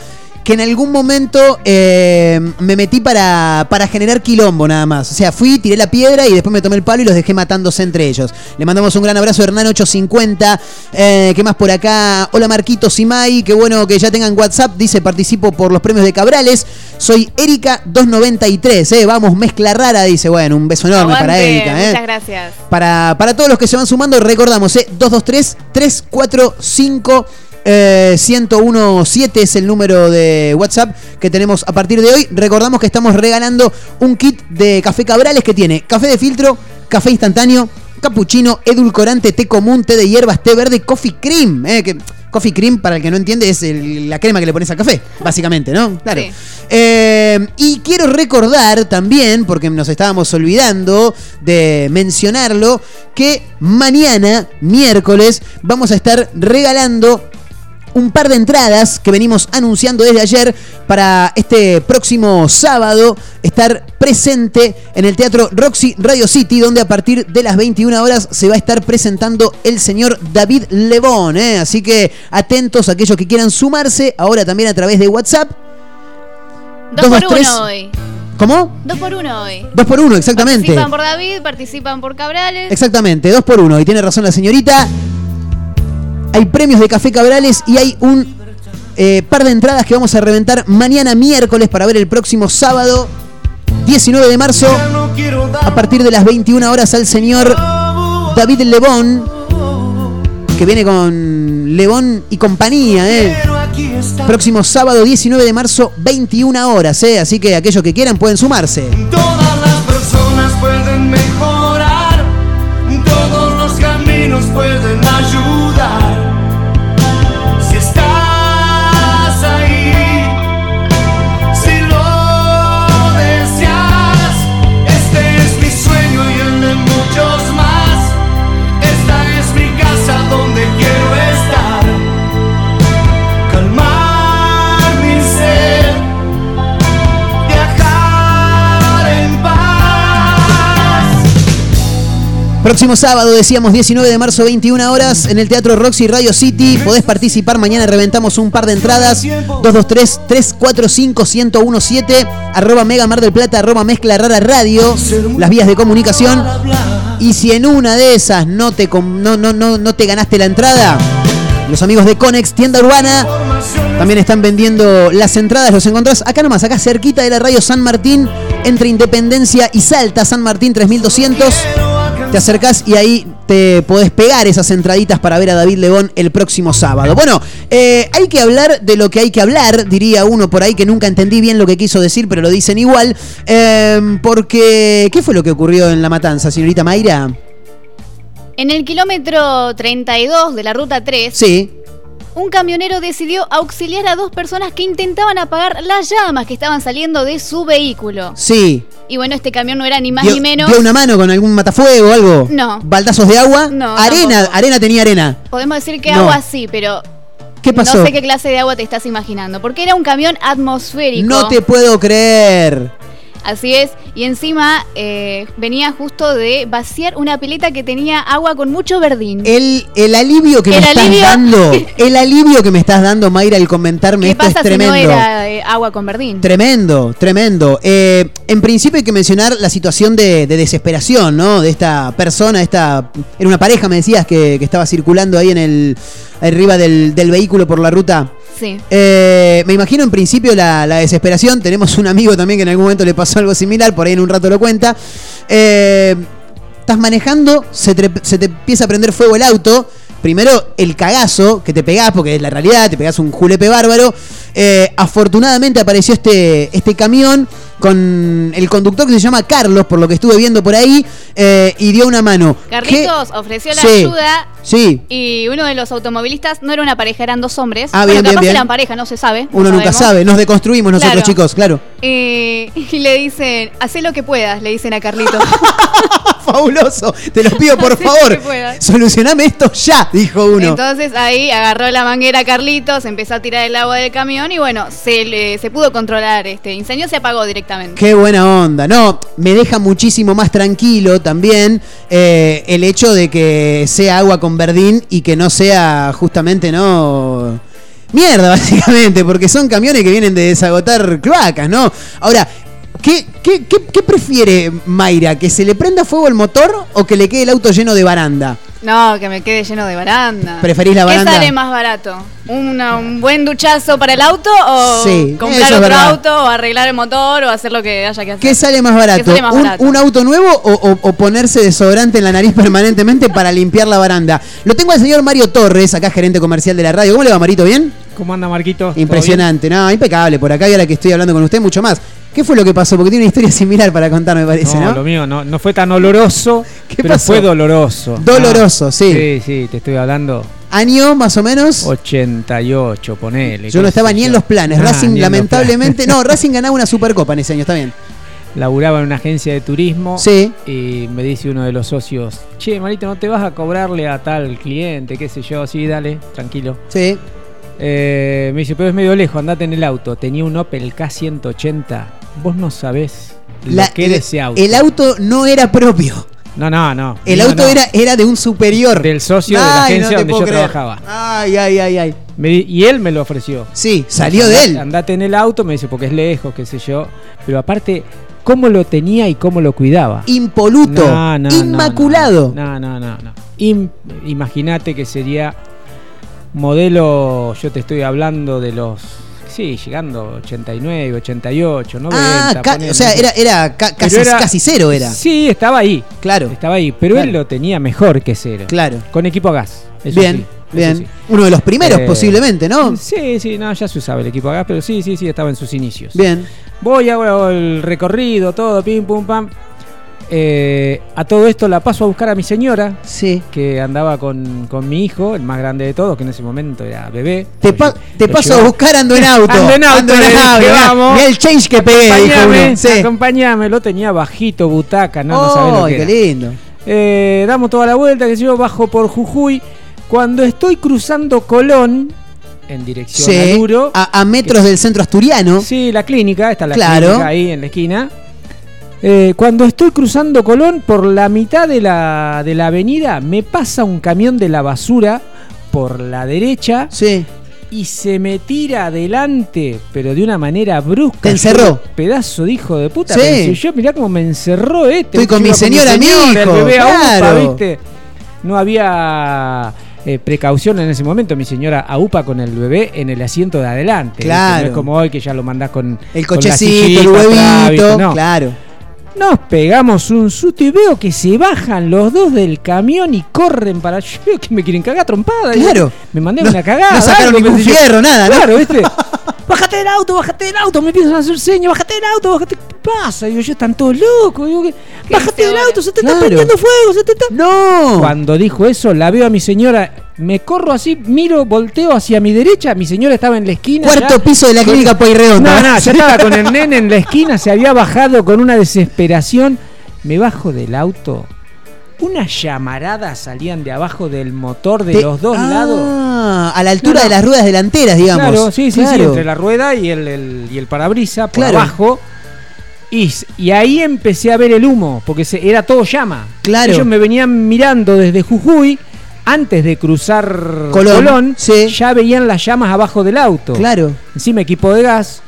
que en algún momento eh, me metí para, para generar quilombo nada más. O sea, fui, tiré la piedra y después me tomé el palo y los dejé matándose entre ellos. Le mandamos un gran abrazo a Hernán 850. Eh, ¿Qué más por acá? Hola Marquitos y Mai. Qué bueno que ya tengan WhatsApp. Dice, participo por los premios de Cabrales. Soy Erika 293. Eh. Vamos, mezcla rara. Dice, bueno, un beso enorme para Erika. Eh. Muchas gracias. Para, para todos los que se van sumando, recordamos, ¿eh? 223-345. Eh, 1017 es el número de WhatsApp que tenemos a partir de hoy. Recordamos que estamos regalando un kit de café Cabrales que tiene café de filtro, café instantáneo, cappuccino, edulcorante, té común, té de hierbas, té verde, coffee cream. eh, que, coffee cream, para el que no entiende, es el- la crema que le pones al café, básicamente, ¿no? Claro. Sí. Eh, y quiero recordar también, porque nos estábamos olvidando de mencionarlo, que mañana, miércoles, vamos a estar regalando un par de entradas que venimos anunciando desde ayer para este próximo sábado estar presente en el Teatro Roxy Radio City, donde a partir de las 21 horas se va a estar presentando el señor David Lebón. ¿eh? Así que atentos a aquellos que quieran sumarse, ahora también a través de WhatsApp. Dos por 223. uno hoy. ¿Cómo? Dos por uno hoy. Dos por uno, exactamente. Participan por David, participan por Cabrales. Exactamente, dos por uno. Y tiene razón la señorita. Hay premios de Café Cabrales y hay un eh, par de entradas que vamos a reventar mañana miércoles para ver el próximo sábado 19 de marzo a partir de las 21 horas al señor David Lebón que viene con Lebón y compañía, ¿eh? Próximo sábado 19 de marzo 21 horas, ¿eh? Así que aquellos que quieran pueden sumarse. Todas las personas pueden mejorar, Próximo sábado, decíamos 19 de marzo, 21 horas, en el Teatro Roxy Radio City. Podés participar. Mañana reventamos un par de entradas. 223-345-1017. Arroba Mega Mar del Plata, arroba Mezcla Rara Radio. Las vías de comunicación. Y si en una de esas no te, no, no, no, no te ganaste la entrada, los amigos de Conex, tienda urbana, también están vendiendo las entradas. Los encontrás acá nomás, acá cerquita de la radio San Martín, entre Independencia y Salta, San Martín 3200. Te acercás y ahí te podés pegar esas entraditas para ver a David Lebón el próximo sábado. Bueno, eh, hay que hablar de lo que hay que hablar, diría uno por ahí que nunca entendí bien lo que quiso decir, pero lo dicen igual. Eh, porque, ¿qué fue lo que ocurrió en la matanza, señorita Mayra? En el kilómetro 32 de la ruta 3, Sí. Un camionero decidió auxiliar a dos personas que intentaban apagar las llamas que estaban saliendo de su vehículo. Sí. Y bueno, este camión no era ni más dio, ni menos. dio una mano con algún matafuego o algo? No. ¿Baldazos de agua? No, Arena, arena tenía arena. Podemos decir que No. agua sí, pero ¿Qué pasó? no sé qué clase de agua te estás imaginando. Porque era un camión atmosférico. No te puedo creer. Así es. Y encima eh, venía justo de vaciar una pileta que tenía agua con mucho verdín. El, el alivio que El me estás dando, el alivio que me estás dando, Mayra, al comentarme ¿Qué esto pasa es si tremendo. no era eh, agua con verdín? Tremendo, tremendo. Eh, en principio hay que mencionar la situación de, de desesperación, ¿no? De esta persona, esta. Era una pareja, me decías, que, que estaba circulando ahí en el. Arriba del, del vehículo por la ruta. Sí. Eh, me imagino en principio la, la desesperación. Tenemos un amigo también que en algún momento le pasó algo similar, por ahí en un rato lo cuenta. Eh, estás manejando, se te, se te empieza a prender fuego el auto. Primero el cagazo que te pegás, porque es la realidad, te pegás un julepe bárbaro. Eh, afortunadamente apareció este, este camión con el conductor que se llama Carlos, por lo que estuve viendo por ahí, eh, y dio una mano. Carlitos ofreció la Sí. ayuda Sí, y uno de los automovilistas no era una pareja, eran dos hombres. Ah, bueno, bien, bien, capaz bien. eran pareja, no se sabe. no uno nunca sabemos. sabe, nos deconstruimos nosotros Claro. chicos, claro. Eh, y le dicen, haz lo que puedas, le dicen a Carlitos. Fabuloso, te lo pido por favor. Solucioname esto ya, dijo uno. Entonces ahí agarró la manguera Carlitos, empezó a tirar el agua del camión y bueno, se, le- se pudo controlar este incendio, se apagó directamente. Qué buena onda. No, me deja muchísimo más tranquilo también eh, el hecho de que sea agua con verdín y que no sea justamente, ¿no? Mierda, básicamente, porque son camiones que vienen de desagotar cloacas, ¿no? Ahora, ¿qué, qué, qué, qué prefiere Mayra? ¿Que se le prenda fuego el motor o que le quede el auto lleno de baranda? No, que me quede lleno de baranda. ¿Preferís la baranda? ¿Qué sale más barato? ¿Una- ¿Un buen duchazo para el auto o Sí, comprar otro verdad. auto o arreglar el motor o hacer lo que haya que hacer? ¿Qué sale más barato? ¿Qué sale más ¿Un, barato? un auto nuevo o, o- o ponerse desodorante en la nariz permanentemente para limpiar la baranda? Lo tengo al señor Mario Torres, acá gerente comercial de la radio. ¿Cómo le va, Marito? ¿Bien? ¿Cómo anda, Marquito? ¿Todo Impresionante, no, impecable por acá y ahora que estoy hablando con usted mucho más. ¿Qué fue lo que pasó? Porque tiene una historia similar para contar, me parece? ¿no? No, lo mío no, no fue tan oloroso, pero pasó? fue doloroso. Doloroso, Ah, sí. Sí, sí, te estoy hablando. ¿Año más o menos? 88, ponele. Yo no qué estaba sé ni en los planes. Ah, Racing, lamentablemente. planes. No, Racing ganaba una Supercopa en ese año, está bien. Laburaba en una agencia de turismo. Sí. Y me dice uno de los socios, che, Marito, ¿no te vas a cobrarle a tal cliente? ¿Qué sé yo? Sí, dale, tranquilo. Sí. Eh, me dice, pero es medio lejos, andate en el auto. Tenía un Opel K180. Vos no sabés lo La- que era ese auto. El auto no era propio. No, no, no. El No, auto no. Era, era de un superior. Del socio de la no agencia donde yo creer. trabajaba. Ay, ay, ay, ay. Me y él me lo ofreció. Sí, salió Andate- de él. Andate en el auto, me dice, porque es lejos, qué sé yo. Pero aparte, cómo lo tenía y cómo lo cuidaba. Impoluto. Inmaculado. No, no, no. no. Im- Imagínate que sería modelo, yo te estoy hablando de los, sí, llegando 89, 88, 90. Ah, ponele. o sea, era, era ca- casi, era- casi cero era. Sí, estaba ahí. Claro. Estaba ahí, pero él lo tenía mejor que cero. Claro. Con equipo a gas. eso bien, sí, bien. sí. Uno de los primeros Eh, posiblemente, ¿no? Sí, sí, no, ya se usaba el equipo a gas, pero sí, sí, sí, estaba en sus inicios. Bien. Voy, hago el recorrido, todo, pim, pum, pam. Eh, a todo esto la paso a buscar a mi señora, sí. que andaba con, con mi hijo, el más grande de todos, que en ese momento era bebé. Te, pa- te lo paso a buscar ando en auto. Ando en auto, en le dije, auto. vamos. mirá el change que pegué, dijo Acompañame, uno. Acompañame, lo tenía bajito, butaca, no, no sabés lo Ay, que qué era. lindo. Eh, damos toda la vuelta, que yo bajo por Jujuy. Cuando estoy cruzando Colón, en dirección Sí, a Duro. a, a metros del centro asturiano. Sí, la clínica, está la Claro. clínica ahí en la esquina. Eh, cuando estoy cruzando Colón, por la mitad de la, de la avenida, me pasa un camión de la basura por la derecha. Sí. Y se me tira adelante, pero de una manera brusca. Te encerró. Pedazo de hijo de puta. Sí. pensé yo, mirá cómo me encerró este. Estoy con mi señora, mi señora, hijo, el bebé a UPA, claro. ¿viste? No había eh, precaución en ese momento. Mi señora a UPA con el bebé en el asiento de adelante. ¿viste? Claro. No es como hoy que ya lo mandás con El con la cochecito, sillita el huevito. Claro. Nos pegamos un susto y veo que se bajan los dos del camión y corren para. Yo veo que me quieren cagar trompada. Claro. Me mandé No- una cagada. no sacaron algo, ningún fierro, nada, ¿no? Claro, ¿viste? bájate del auto, bájate del auto. Me empiezan a hacer señas, bájate del auto, bájate. ¿Qué pasa? Digo, yo están todos locos. Digo, ¿qué? bájate del auto, se te está Claro. prendiendo fuego, se te está. ¡No! Cuando dijo eso, la veo a mi señora. Me corro así, miro, volteo hacia mi derecha. Mi señora estaba en la esquina. Cuarto ya. piso de la Con- clínica Pueyrredonda. No, no, ya estaba con el nene en la esquina, se había bajado con una desesperación. Me bajo del auto. Unas llamaradas salían de abajo del motor de Te- los dos Ah, lados. A la altura No, no. de las ruedas delanteras, digamos. Claro, sí, sí, sí, entre la rueda y el, el- y el parabrisa por Claro. abajo. Y, y ahí empecé a ver el humo, porque se- era todo llama. Claro. Ellos me venían mirando desde Jujuy, antes de cruzar Colón, Colón, sí. ya veían las llamas abajo del auto. Claro. Encima equipo de gas.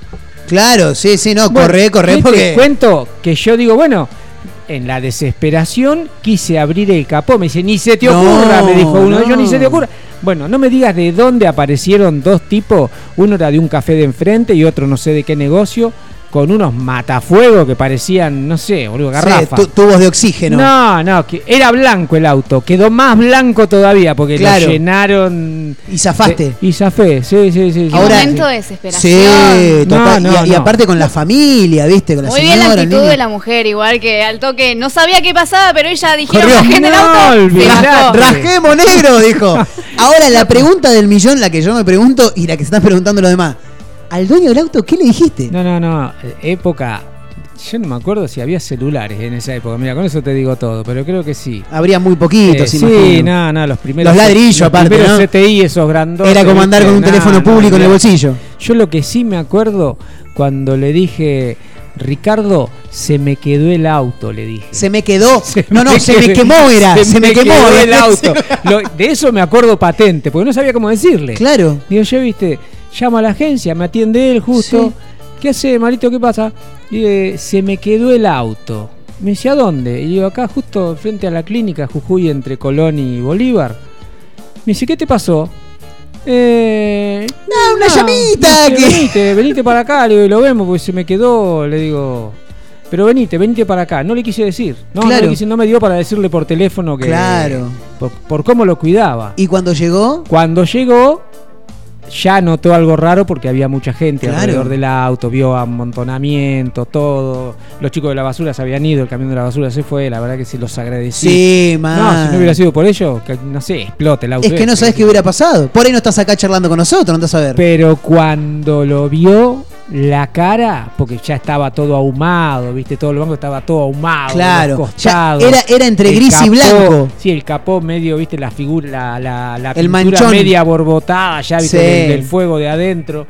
Claro, sí, sí, no, Bueno, corre, corre, ¿qué te porque. cuento que yo digo, bueno, en la desesperación quise abrir el capó. Me dice, ni se te No, ocurra, me dijo uno. no. Yo ni se te ocurra. Bueno, no me digas de dónde aparecieron dos tipos. Uno era de un café de enfrente y otro no sé de qué negocio. Con unos matafuegos que parecían, no sé, boludo, Sí, garrafa. tu- tubos de oxígeno. No, no, que era blanco el auto. Quedó más blanco todavía porque Claro. lo llenaron. Y zafaste. de- y zafé, sí, sí, sí. Sí. momento de Sí, desesperación. total. No, no, y, aparte con la familia, ¿viste? Con la Muy bien la señora, el actitud de la mujer, igual que al toque no sabía qué pasaba, pero ella dijeron del No, auto. Rajemos negro, dijo. Ahora la pregunta del millón, la que yo me pregunto y la que se están preguntando los demás. ¿Al dueño del auto qué le dijiste? No, no, no. Época. Yo no me acuerdo si había celulares en esa época. Mira, con eso te digo todo, pero creo que sí. Habría muy poquitos, Eh, imagino. sí, no, no, los primeros. Los ladrillos, aparte, primeros ¿no? CTI, esos grandotes. Era como andar con un No, teléfono no, público en el bolsillo. Yo lo que sí me acuerdo cuando le dije, Ricardo, se me quedó el auto, le dije. Se me quedó. no, no, se me quemó era. Se, me, quemó quedó el auto. Lo- de eso me acuerdo patente, porque no sabía cómo decirle. Claro. Digo, yo, viste, llamo a la agencia, me atiende él justo. Sí. ¿Qué hace, Marito? ¿Qué pasa? Y eh, se me quedó el auto. Me dice, ¿a dónde? Y digo, acá justo frente a la clínica Jujuy entre Colón y Bolívar. Me dice, ¿qué te pasó? Eh, No, una llamita dice, que- Venite, venite para acá, le digo, y lo vemos, porque se me quedó, le digo. Pero venite, venite para acá. No le quise decir. No, no, Claro. le quise- no me dio para decirle por teléfono que. Claro. Por, por cómo lo cuidaba. ¿Y cuando llegó? Cuando llegó, ya notó algo raro porque había mucha gente Claro. alrededor del auto, vio amontonamiento, todo. Los chicos de la basura se habían ido, el camión de la basura se fue, la verdad que se los agradecí. Sí, No, man. si no hubiera sido por ello, que, no sé, explote el auto. Es que no ese. sabes qué hubiera pasado. Por ahí no estás acá charlando con nosotros, no estás a ver. Pero cuando lo vio, la cara, porque ya estaba todo ahumado, viste, todo el banco estaba todo ahumado. Claro, los ya costados, era- era entre gris y blanco. Sí, el capó medio, viste, la figura, la, la, la El manchón. media borbotada, ya viste, Sí. del, del fuego de adentro.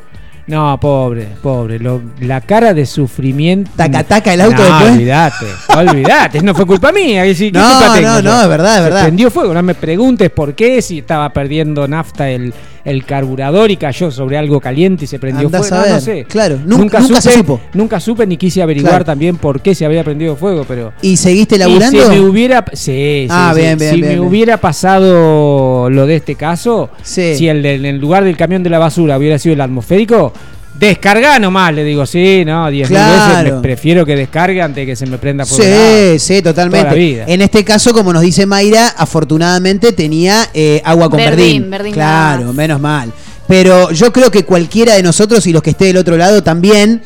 No, pobre, pobre. lo- la cara de sufrimiento. Taca, taca el auto no, después. Olvídate, olvídate. No fue culpa mía. ¿qué- qué No, culpa no, no, es verdad, es Se verdad. prendió fuego. No me preguntes por qué, si estaba perdiendo nafta el, el carburador y cayó sobre algo caliente y se prendió Andás fuego. No, sé. Claro, nunca- nunca se supo. Nunca supe ni quise averiguar Claro. también por qué se había prendido fuego, pero. ¿Y seguiste Y laburando? si me hubiera. Sí, sí, Ah, sí. bien, bien, Si bien, me bien. hubiera pasado lo de este caso, si el en lugar del camión de la basura hubiera sido el atmosférico, descarga nomás. Le digo, sí, no, diez mil veces. Claro. me- prefiero que descargue antes de que se me prenda el Sí, auto. sí, totalmente. Toda la vida. En este caso, como nos dice Mayra, afortunadamente tenía eh, agua con Verdín, verdín. verdín claro, más. menos mal. Pero yo creo que cualquiera de nosotros y los que esté del otro lado también.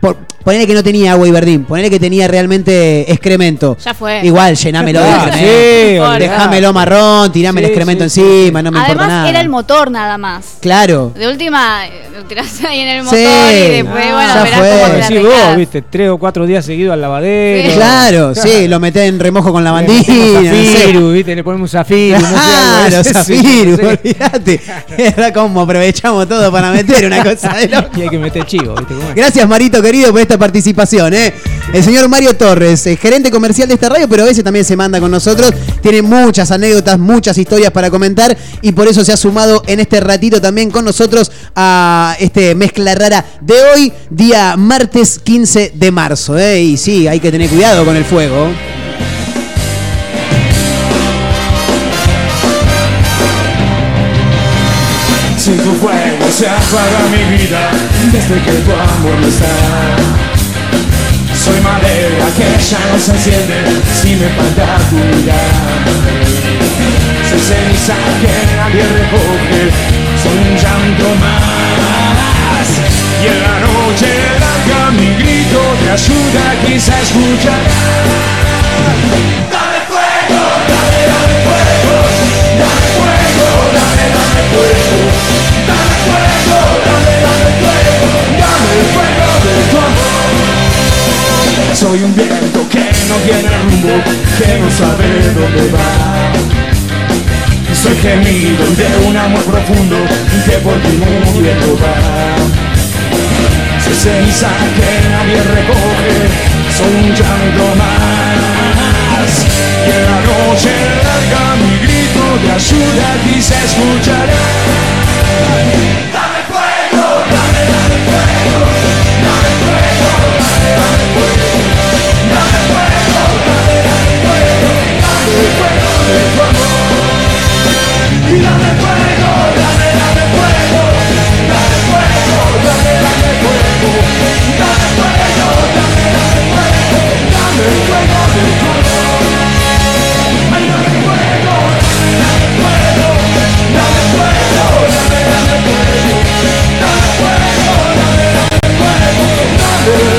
Por, ponele que no tenía agua y verdín, ponele que tenía realmente excremento. Ya fue. Igual, llenámelo de Ah, excremento. sí. Dejámelo marrón, tirame el Sí, excremento sí, encima, no me importa Además, nada. era el motor nada más. Claro. De última, lo tirás ahí en el Sí. motor y después, Ah, bueno, ya verás fue. cómo te la arreglás. vos, viste, tres o cuatro días seguidos al lavadero. Sí. Claro, sí, lo metés en remojo con no sé. Zafiru, viste, le ponemos de Claro, Zafiru, olvídate. Era como aprovechamos todo para meter una cosa de loco. Y hay que meter chivo, viste. Gracias, Marito querido, por esta participación, ¿eh? El señor Mario Torres, eh, gerente comercial de esta radio, pero a veces también se manda con nosotros. Tiene muchas anécdotas, muchas historias para comentar y por eso se ha sumado en este ratito también con nosotros a este mezcla rara de hoy, día martes 15 de marzo. ¿eh? Y sí, hay que tener cuidado con el fuego. Tu fuego se apaga mi vida desde que tu amor no está. Soy madera que ya no se enciende si me falta tu. Soy ceniza que nadie recoge, soy un llanto más. Y en la noche larga mi grito de ayuda quizá escuchará. Dame fuego, dame, dame fuego, dame fuego, dame, dame fuego. Dame Soy un viento que no tiene rumbo, que no sabe dónde va. Soy gemido de un amor profundo que por ti muriendo va. Soy ceniza que nadie recoge, soy un llanto más. Y en la noche larga mi grito de ayuda ti se escuchará. Fuego, dame fuego, dame, dame fuego, dame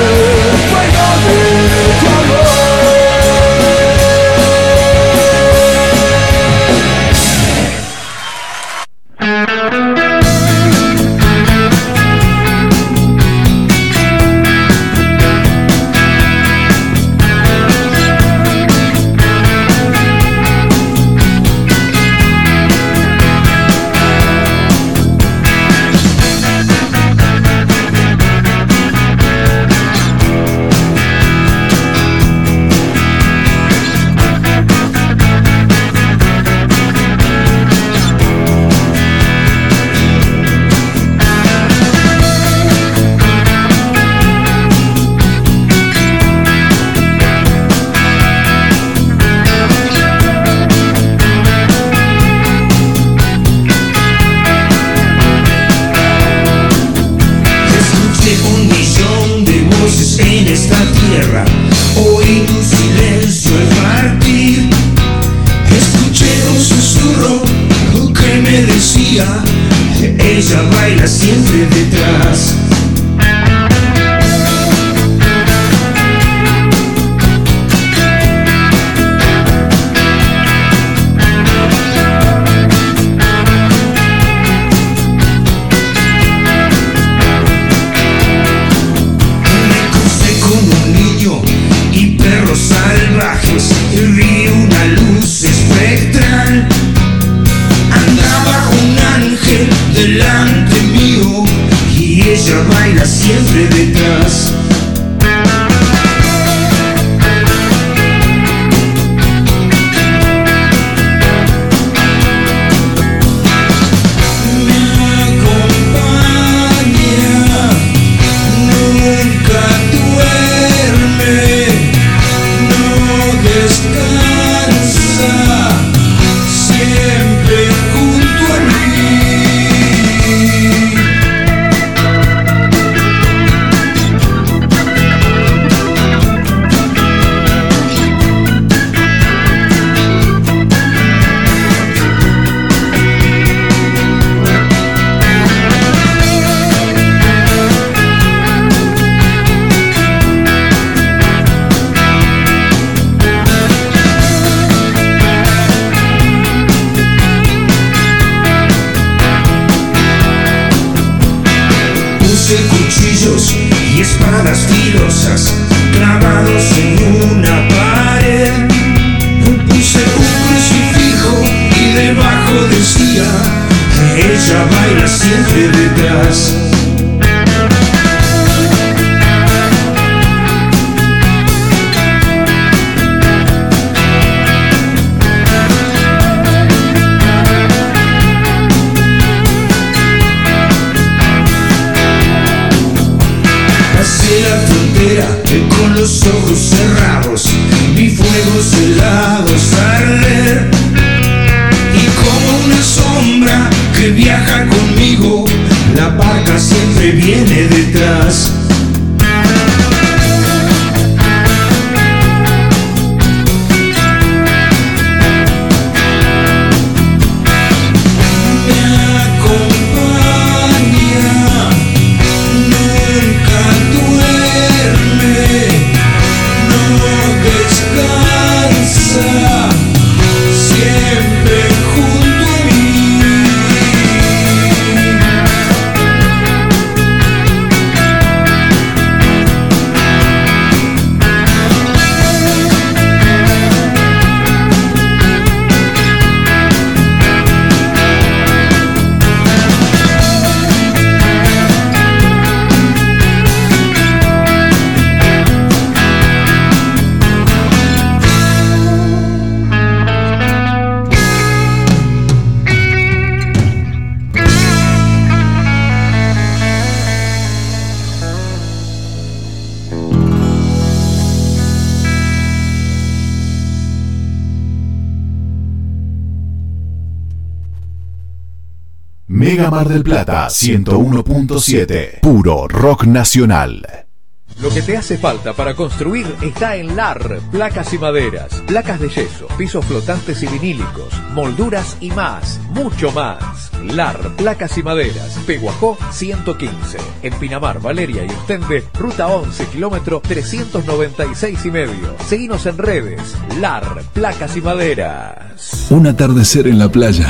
Mar del Plata 101.7. Puro rock nacional. Lo que te hace falta para construir está en LAR, placas y maderas, placas de yeso, pisos flotantes y vinílicos, molduras y más, mucho más. LAR, placas y maderas, Peguajó 115, en Pinamar, Valeria y Ostende, ruta 11, kilómetro 396 y medio. Seguinos en redes, LAR, placas y maderas. Un atardecer en la playa,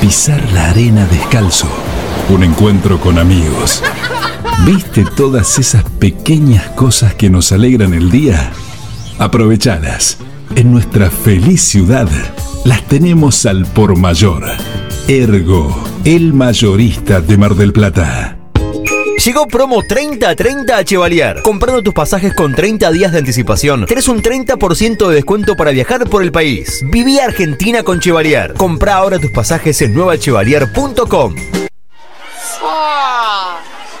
pisar la arena descalzo, un encuentro con amigos. ¿Viste todas esas pequeñas cosas que nos alegran el día? Aprovechalas. En nuestra feliz ciudad las tenemos al por mayor. Ergo, el mayorista de Mar del Plata. Llegó promo 30-30 a Chevalier. Comprando tus pasajes con 30 días de anticipación, tenés un 30% de descuento para viajar por el país. Viví Argentina con Chevalier. Compra ahora tus pasajes en nuevachevalier.com.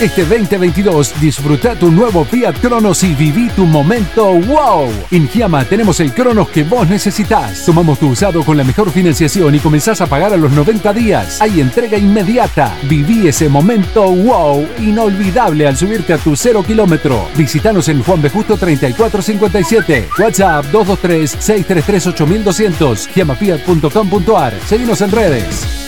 Este 2022 disfruta tu nuevo Fiat Cronos y viví tu momento wow. En Giamma tenemos el Cronos que vos necesitas. Tomamos tu usado con la mejor financiación y comenzás a pagar a los 90 días. Hay entrega inmediata. Viví ese momento wow inolvidable al subirte a tu cero kilómetro. Visítanos en Juan B. Justo 3457. WhatsApp 223-633-8200. Giamafiat.com.ar. Seguimos en redes.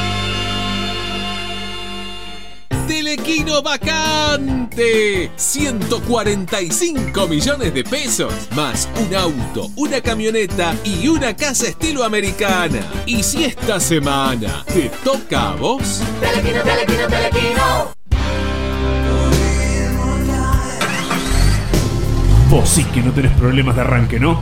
Telequino vacante. 145 millones de pesos. Más un auto, una camioneta y una casa estilo americana. Y si esta semana te toca a vos. Telequino, telequino, telequino. Vos sí que no tenés problemas de arranque, ¿no?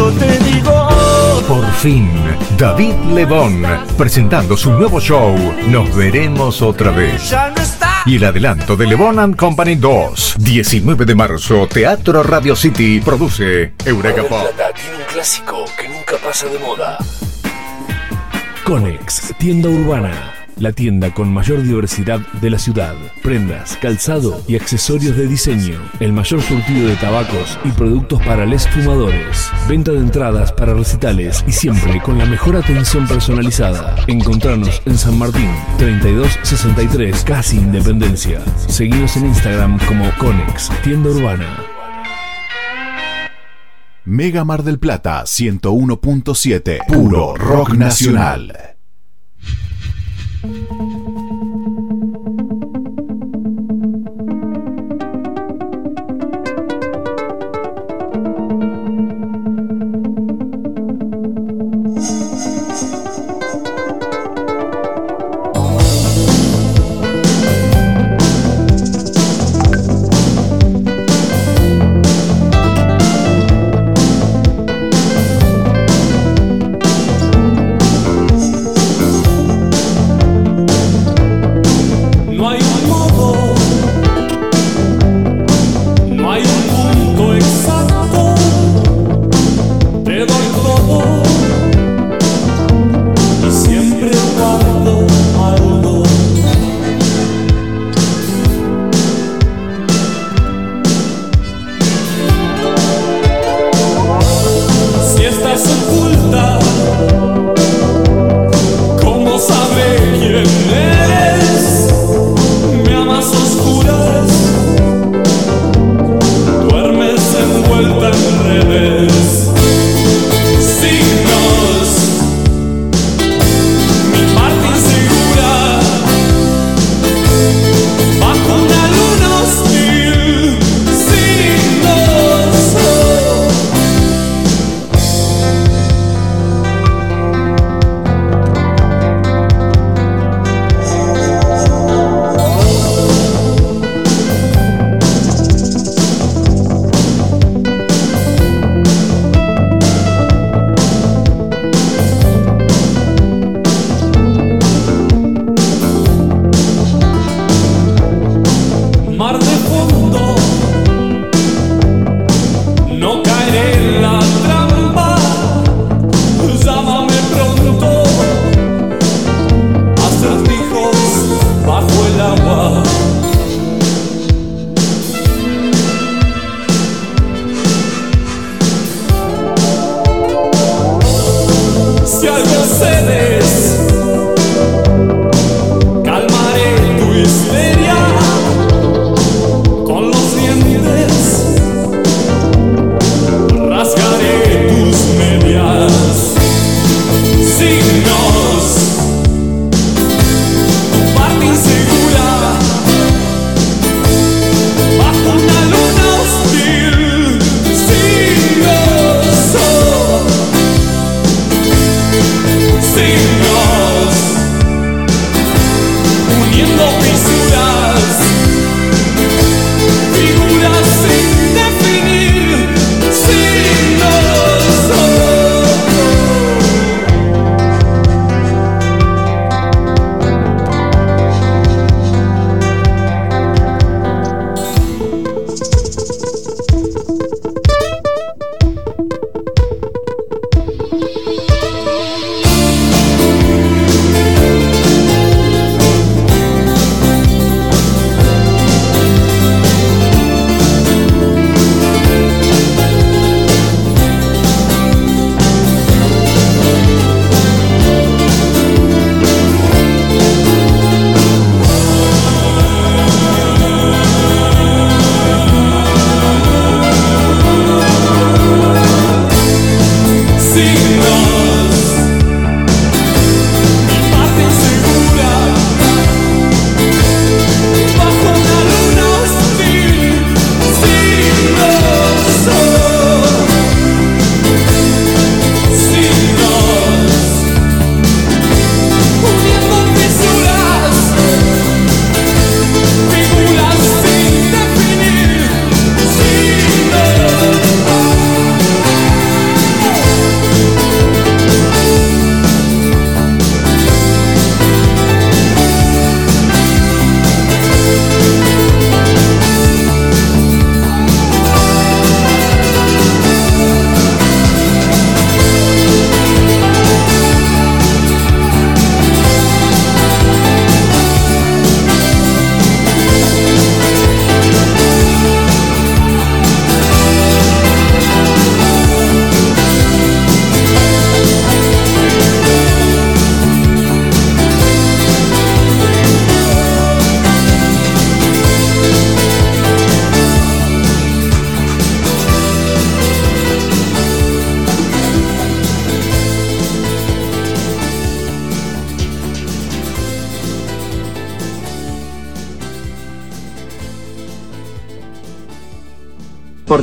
Por eso yo te digo. Por fin, David Lebón presentando su nuevo show Nos veremos otra vez. Y el adelanto de Lebón and Company 2, 19 de marzo, Teatro Radio City produce Eureka Pop. Plata tiene un clásico que nunca pasa de moda. Conex, tienda urbana. La tienda con mayor diversidad de la ciudad. Prendas, calzado y accesorios de diseño. El mayor surtido de tabacos y productos para les fumadores. Venta de entradas para recitales y siempre con la mejor atención personalizada. Encontrarnos en San Martín, 3263, casi Independencia. Seguimos en Instagram como Conex, tienda urbana. Mega Mar del Plata 101.7. Puro rock nacional. No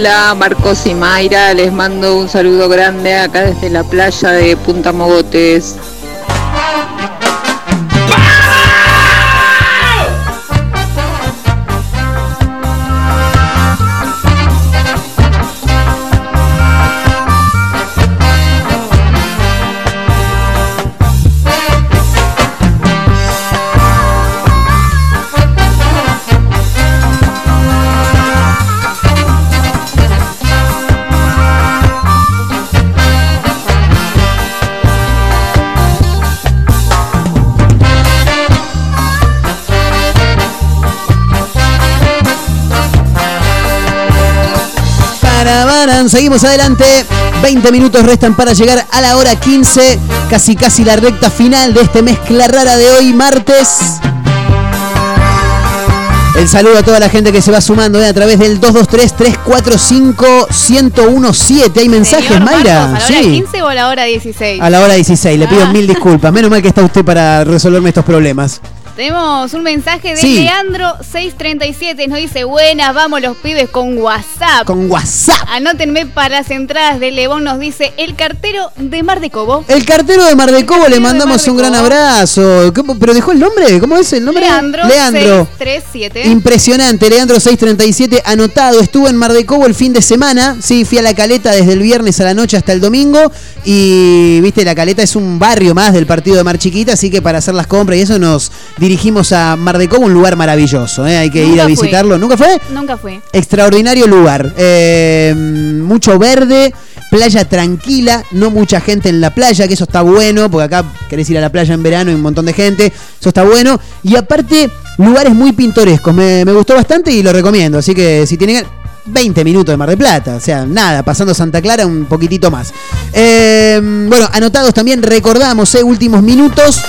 Hola Marcos y Mayra, les mando un saludo grande acá desde la playa de Punta Mogotes. Seguimos adelante. 20 minutos restan para llegar a la hora 15. Casi casi la recta final de este mezcla rara de hoy, martes. El saludo a toda la gente que se va sumando eh, a través del 223-345-1017. ¿Hay mensajes, Señor Mayra? Marcos, ¿A la hora 15 o a la hora 16? A la hora 16. Le pido Ah. mil disculpas. Menos mal que está usted para resolverme estos problemas. Tenemos un mensaje de Sí. Leandro637. Nos dice: Buenas, vamos los pibes con WhatsApp. Con WhatsApp. Anótenme para las entradas de Lebón. Nos dice: El cartero de Mar de Cobo. El cartero de Mar de Cobo le mandamos un gran abrazo. ¿Cómo- ¿Pero dejó el nombre? ¿Cómo es el nombre? Leandro, Leandro. 637. Impresionante, Leandro 637 anotado. Estuve en Mar de Cobo el fin de semana. Sí, fui a la caleta desde el viernes a la noche hasta el domingo. Y viste, la caleta es un barrio más del partido de Mar Chiquita. Así que para hacer las compras y eso nos dirigimos a Mar de Cobo, un lugar maravilloso. ¿eh? Hay que ir a fui. visitarlo. ¿Nunca fue? Nunca fue. Extraordinario lugar. Eh, mucho verde, playa tranquila, no mucha gente en la playa, que eso está bueno, porque acá querés ir a la playa en verano y un montón de gente, eso está bueno. Y aparte, lugares muy pintorescos, me, me gustó bastante y lo recomiendo. Así que si tienen 20 minutos de Mar de Plata, o sea, nada, pasando Santa Clara un poquitito más. Eh, bueno, anotados también, recordamos, eh, últimos minutos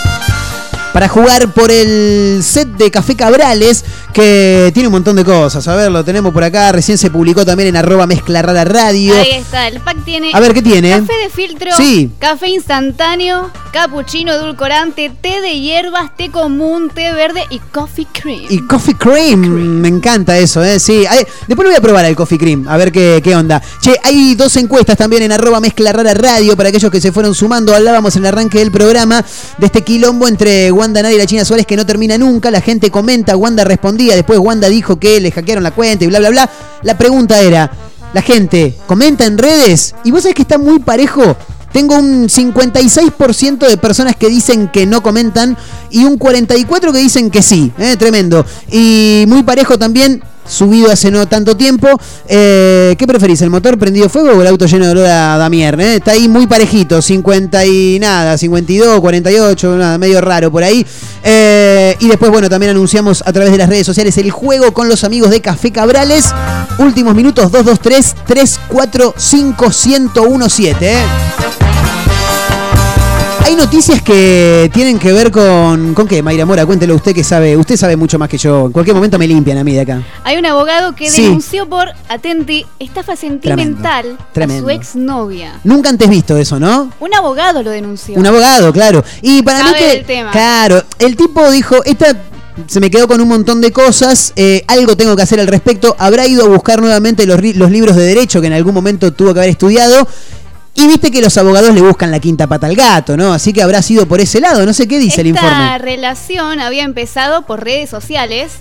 para jugar por el set de Café Cabrales, que tiene un montón de cosas. A ver, lo tenemos por acá. Recién se publicó también en arroba mezcla rara radio. Ahí está, el pack tiene. A ver, ¿qué tiene? Café de filtro, Sí. café instantáneo, cappuccino edulcorante, té de hierbas, té común, té verde y coffee cream. Y Coffee Cream, me encanta eso, ¿eh? Sí, Ay, después lo voy a probar el Coffee Cream, a ver qué, qué onda. Che, hay dos encuestas también en arroba mezcla rara radio para aquellos que se fueron sumando. Hablábamos en el arranque del programa de este quilombo entre Wanda Nari y la China Suárez que no termina nunca. La gente comenta, Wanda respondía, después Wanda dijo que le hackearon la cuenta y bla, bla, bla. La pregunta era, la gente comenta en redes y vos sabés que está muy parejo. Tengo un 56% de personas que dicen que no comentan y un 44% que dicen que sí. ¿eh? Tremendo. Y muy parejo también, subido hace no tanto tiempo. Eh, ¿Qué preferís, el motor prendido fuego o el auto lleno de olor a Damier? eh? Está ahí muy parejito, 50 y nada, 52, 48, nada, medio raro por ahí. Eh, y después, bueno, también anunciamos a través de las redes sociales el juego con los amigos de Café Cabrales. Últimos minutos, 223 345 1017. ¿eh? Hay noticias que tienen que ver con. ¿Con qué, Mayra Mora? Cuéntelo usted que sabe. Usted sabe mucho más que yo. En cualquier momento me limpian a mí de acá. Hay un abogado que Sí. denunció por, atenti, estafa sentimental tremendo. a su exnovia. Nunca antes visto eso, ¿no? Un abogado lo denunció. Un abogado, claro. Y para mí Sabe que. del tema. Claro, el tipo dijo. Esta se me quedó con un montón de cosas. eh, algo tengo que hacer al respecto. Habrá ido a buscar nuevamente los libros de derecho que en algún momento tuvo que haber estudiado. Y viste que los abogados le buscan la quinta pata al gato, ¿no? Así que habrá sido por ese lado. No sé qué dice el informe. relación había empezado por redes sociales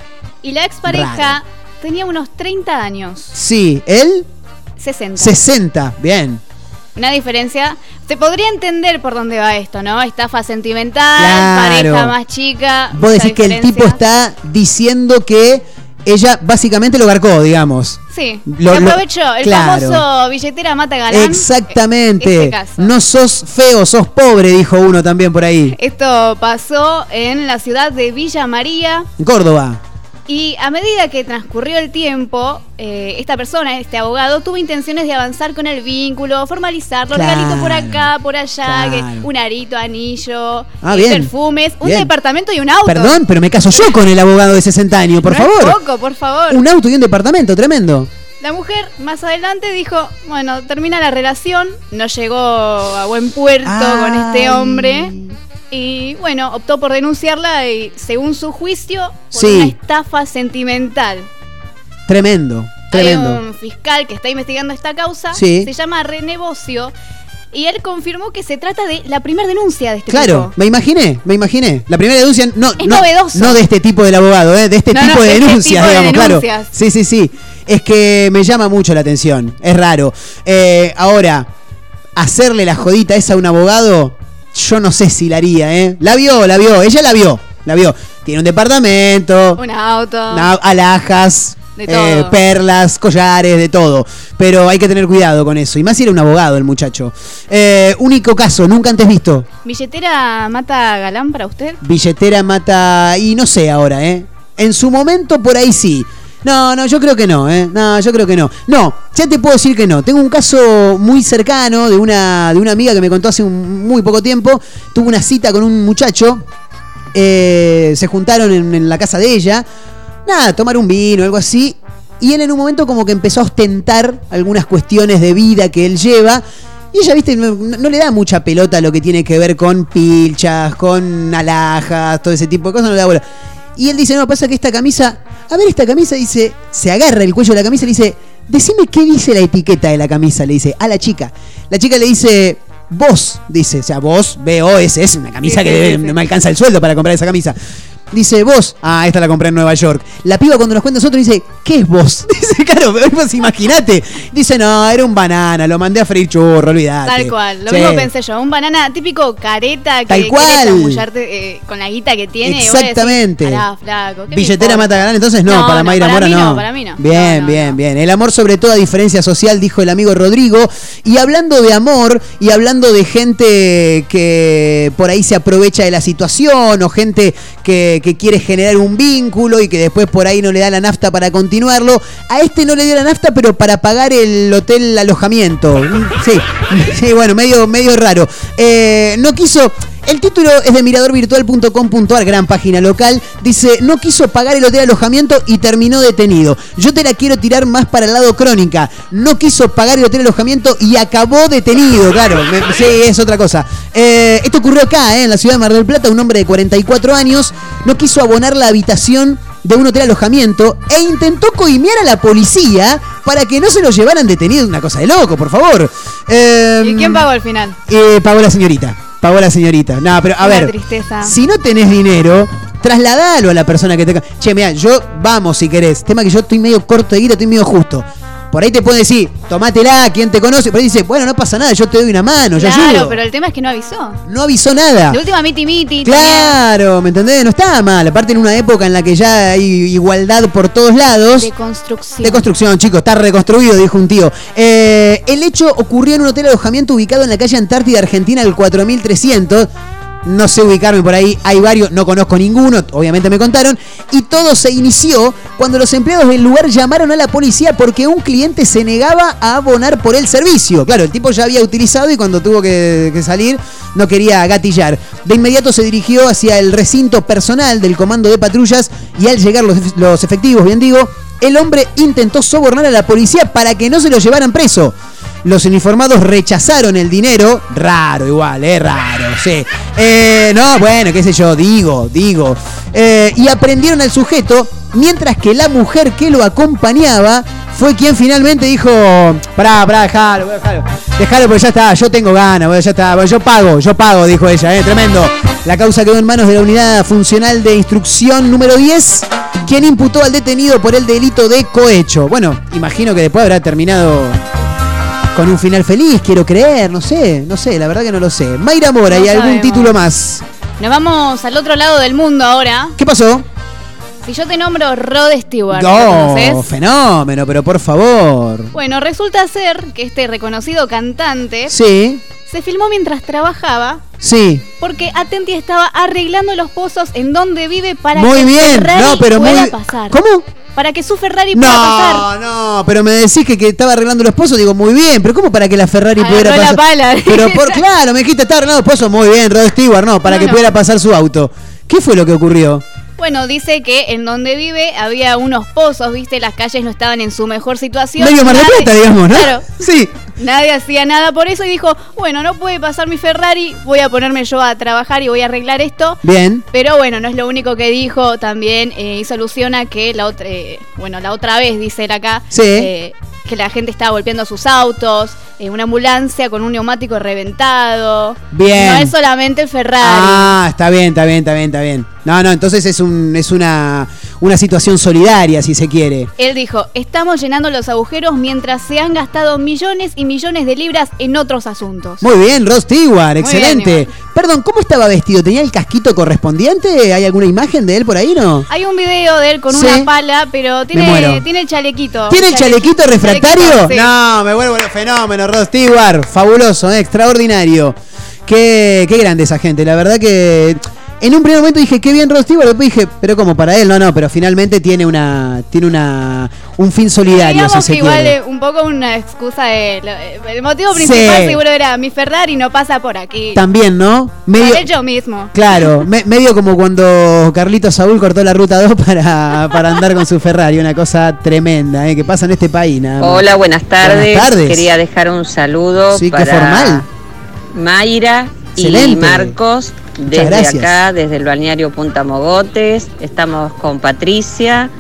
y la expareja tenía unos 30 años. Sí, él 60. 60. Bien. Una diferencia. Se podría entender por dónde va esto, ¿no? Estafa sentimental, Claro. pareja más chica. Vos decís que el tipo está diciendo que ella básicamente lo garcó, digamos. Sí, Lo- lo- aprovechó. el claro. famoso billetera mata galán. Exactamente. Este caso. No sos feo, sos pobre, dijo uno también por ahí. Esto pasó en la ciudad de Villa María. Córdoba. Y a medida que transcurrió el tiempo, eh, esta persona, este abogado, tuvo intenciones de avanzar con el vínculo, formalizarlo, Claro, regalito por acá, por allá, que claro. un arito, anillo, Ah, eh, bien, perfumes, un bien. departamento y un auto. Perdón, pero me caso yo con el abogado de 60 años, por No es favor. poco, por favor. Un auto y un departamento, tremendo. La mujer más adelante dijo, bueno, termina la relación, no llegó a buen puerto con este hombre. Y bueno, optó por denunciarla y según su juicio, por Sí. una estafa sentimental. Tremendo, tremendo. Hay un fiscal que está investigando esta causa, Sí. se llama René Bocio, y él confirmó que se trata de la primera denuncia de este Claro, tipo. me imaginé, me imaginé. La primera denuncia, no, Es no, novedoso. no de este tipo del abogado, ¿eh? de este No, tipo no, de este denuncias, tipo de digamos, denuncias. claro. Sí, sí, sí. Es que me llama mucho la atención, es raro. Eh, ahora, hacerle la jodita esa a un abogado, yo no sé si la haría, ¿eh? La vio, la vio, ella la vio, la vio. Tiene un departamento, Un auto. na- alhajas, De eh, todo. perlas, collares, de todo. Pero hay que tener cuidado con eso. Y más si era un abogado el muchacho. Eh, único caso, nunca antes visto. ¿Billetera mata galán para usted? Billetera mata. Y no sé ahora, ¿eh? En su momento por ahí sí. No, no, yo creo que no, ¿eh? No, yo creo que no. No, ya te puedo decir que no. Tengo un caso muy cercano de una, de una amiga que me contó hace un- muy poco tiempo. Tuvo una cita con un muchacho. eh, se juntaron en, la casa de ella. Nada, tomar un vino, algo así. Y él en un momento como que empezó a ostentar algunas cuestiones de vida que él lleva. Y ella, viste, no, le da mucha pelota lo que tiene que ver con pilchas, con alhajas, todo ese tipo de cosas, no le da bola. Y él dice, no, pasa que esta camisa, a ver esta camisa, dice, se agarra el cuello de la camisa y le dice, decime qué dice la etiqueta de la camisa, le dice, a la chica. La chica le dice, vos, dice, o sea, vos, B-O-S, es una camisa que no me alcanza el sueldo para comprar esa camisa. Dice, vos, ah, esta la compré en Nueva York. La piba cuando nos cuenta nosotros dice, ¿qué es vos? Dice, claro, pero vos imagínate. Dice, no, era un banana, lo mandé a freír churro, olvidate. Tal cual, lo Sí. mismo pensé yo. Un banana típico careta que Tal cual. eh, con la guita que tiene. decís, Exactamente. "Pará, flaco, ¿qué me Billetera importa?". mata galán, entonces no, para Mayra para Mora mí no. Para mí no. Bien, bien, bien. El amor sobre toda diferencia social, dijo el amigo Rodrigo. Y hablando de amor y hablando de gente que por ahí se aprovecha de la situación o gente que, que quiere generar un vínculo y que después por ahí no le da la nafta para continuarlo, a este no le dio la nafta pero para pagar el hotel alojamiento. Sí, sí, bueno, medio, medio raro. Eh, no quiso... El título es de miradorvirtual.com.ar, gran página local. Dice, no quiso pagar el hotel alojamiento y terminó detenido. Yo te la quiero tirar más para el lado crónica. No quiso pagar el hotel alojamiento y acabó detenido, claro. Sí, es otra cosa. Eh, esto ocurrió acá, eh, en la ciudad de Mar del Plata. Un hombre de 44 años no quiso abonar la habitación de un hotel alojamiento e intentó coimear a la policía para que no se lo llevaran detenido. Una cosa de loco, por favor. Eh, ¿Y quién pagó al final? eh, pagó la señorita. Pagó la señorita. No, pero a Una ver. tristeza. Si no tenés dinero, trasladalo a la persona que te. Che, mira, yo vamos si querés. Tema que yo estoy medio corto de guita, estoy medio justo. Por ahí te puede decir, tomátela, ¿quién te conoce? Por ahí dice, bueno, no pasa nada, yo te doy una mano, yo Claro, ayudo. pero el tema es que no avisó. No avisó nada. De última miti miti. Claro, ¿me entendés? No estaba mal. Aparte en una época en la que ya hay igualdad por todos lados. De construcción. De construcción, chicos, está reconstruido, dijo un tío. Eh, el hecho ocurrió en un hotel de alojamiento ubicado en la calle Antártida Argentina, el 4300. No sé ubicarme por ahí, hay varios, no conozco ninguno, obviamente me contaron. Y todo se inició cuando los empleados del lugar llamaron a la policía porque un cliente se negaba a abonar por el servicio. Claro, el tipo ya había utilizado y cuando tuvo que, salir no quería gatillar. De inmediato se dirigió hacia el recinto personal del comando de patrullas y al llegar los, los efectivos, bien digo, el hombre intentó sobornar a la policía para que no se lo llevaran preso. Los uniformados rechazaron el dinero. Raro igual, eh, raro, sí. Eh, no, bueno, qué sé yo, digo, digo. eh, y aprendieron al sujeto, mientras que la mujer que lo acompañaba fue quien finalmente dijo, pará, pará, dejalo, dejalo, dejalo porque ya está, yo tengo ganas, ya está, yo pago, yo pago, dijo ella, eh, tremendo. La causa quedó en manos de la Unidad Funcional de Instrucción número 10, quien imputó al detenido por el delito de cohecho. Bueno, imagino que después habrá terminado con un final feliz, quiero creer, no sé, no sé, la verdad que no lo sé. Mayra Mora No y algún sabemos. título más. Nos vamos al otro lado del mundo ahora. ¿Qué pasó? Si yo te nombro Rod Stewart, ¿lo No, fenómeno, pero por favor. Bueno, resulta ser que este reconocido cantante Sí, se filmó mientras trabajaba sí. porque Atenti estaba arreglando los pozos en donde vive para Muy que bien, Ferrari no, pero pueda muy- pasar. ¿Cómo? Para que su Ferrari pueda No, pasar. no, pero me decís que, que estaba arreglando los pozos, digo, muy bien, pero ¿cómo para que la Ferrari Agarró pudiera la pasar? pala. Pero por claro, me dijiste, está arreglando los pozos, muy bien, Rod Stewart, no, para No, que no. pudiera pasar su auto. ¿Qué fue lo que ocurrió? Bueno, dice que en donde vive había unos pozos, viste, las calles no estaban en su mejor situación. Medio Mar del Plata, digamos, ¿no? Claro. Sí. Nadie hacía nada por eso y dijo, bueno, no puede pasar mi Ferrari, voy a ponerme yo a trabajar y voy a arreglar esto. Bien. Pero bueno, no es lo único que dijo, también eh, hizo alusión a que la otra, eh, bueno, la otra vez, dice él acá, Sí. eh, que la gente estaba golpeando sus autos, eh, una ambulancia con un neumático reventado. Bien. No es solamente el Ferrari. Ah, está bien, está bien, está bien, está bien. No, no, entonces es un es una una situación solidaria si se quiere. Él dijo, estamos llenando los agujeros mientras se han gastado millones y millones de libras en otros asuntos. Muy bien, Ross Stewart, excelente. bien, Perdón, ¿cómo estaba vestido? ¿Tenía el casquito correspondiente? ¿Hay alguna imagen de él por ahí, no? Hay un video de él con Sí. una pala, pero tiene, tiene el chalequito. ¿Tiene el chalequito refractario? Chalequito, sí. No, me vuelvo fenómeno, Rod Stewart. Fabuloso, eh, extraordinario. Qué, qué grande esa gente. La verdad que en un primer momento dije, qué bien Rod Stewart. Después dije, pero como para él, no, no, pero finalmente tiene una tiene una un fin solidario, Digamos si que igual quiere. un poco una excusa de... lo- El motivo principal Sí. seguro era mi Ferrari no pasa por aquí. También, ¿no? Medio, Por yo mismo. Claro, me- medio como cuando Carlito Saúl cortó la ruta 2 para, para andar con su Ferrari, una cosa tremenda, ¿eh? que pasa en este país. nada más. Hola, buenas tardes. Buenas tardes. Quería dejar un saludo Sí, qué para formal. Mayra y Excelente. Marcos Muchas desde gracias. acá, desde el balneario Punta Mogotes. Estamos con Patricia,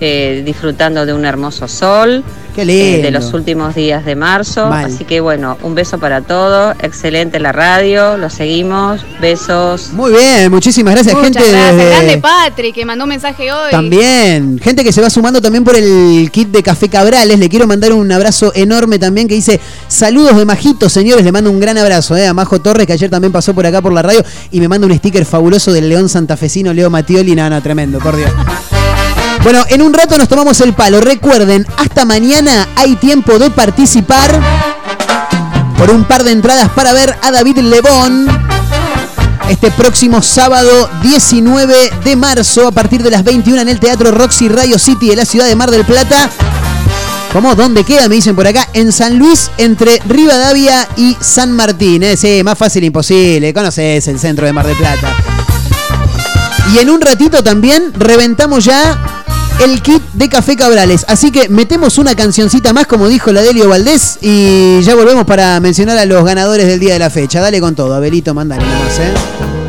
eh, disfrutando de un hermoso sol. Qué eh, lindo. de los últimos días de marzo. Mal. Así que bueno, un beso para todos. Excelente la radio. Lo seguimos. Besos. Muy bien, muchísimas gracias, Muchas gente. gracias. desde- Grande Patrick, que mandó un mensaje hoy. También, gente que se va sumando también por el kit de Café Cabrales. Le quiero mandar un abrazo enorme también que dice saludos de Majito, señores. Le mando un gran abrazo eh, a Majo Torres, que ayer también pasó por acá por la radio y me manda un sticker fabuloso del León Santafesino, Leo Matioli. Nada, nada, tremendo, por Dios. Bueno, en un rato nos tomamos el palo. Recuerden, hasta mañana hay tiempo de participar por un par de entradas para ver a David Lebón. Este próximo sábado 19 de marzo a partir de las 21 en el Teatro Roxy Radio City de la ciudad de Mar del Plata. ¿Cómo? ¿Dónde queda? Me dicen por acá. En San Luis, entre Rivadavia y San Martín. ¿eh? Sí, más fácil imposible. Conoces el centro de Mar del Plata. Y en un ratito también reventamos ya el kit de Café Cabrales. Así que metemos una cancioncita más, como dijo la Delio Valdés, y ya volvemos para mencionar a los ganadores del día de la fecha. Dale con todo, Abelito, mandale nomás, ¿eh?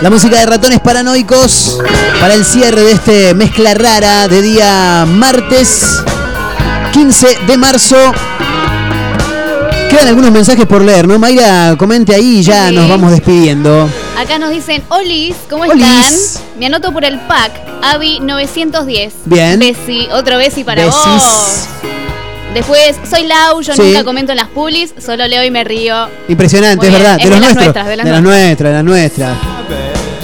La música de ratones paranoicos para el cierre de este mezcla rara de día martes 15 de marzo. Quedan algunos mensajes por leer, ¿no? Mayra, comente ahí y ya Sí. nos vamos despidiendo. Acá nos dicen, Olis, ¿cómo Olis. están? Me anoto por el pack, Avi 910. Bien. Besi, otro besi para Besis. vos. Después, soy Lau, yo Sí. nunca comento en las pulis, solo leo y me río. Impresionante, es verdad. es de los de las nuestras, de las de las nuestras, de las nuestras.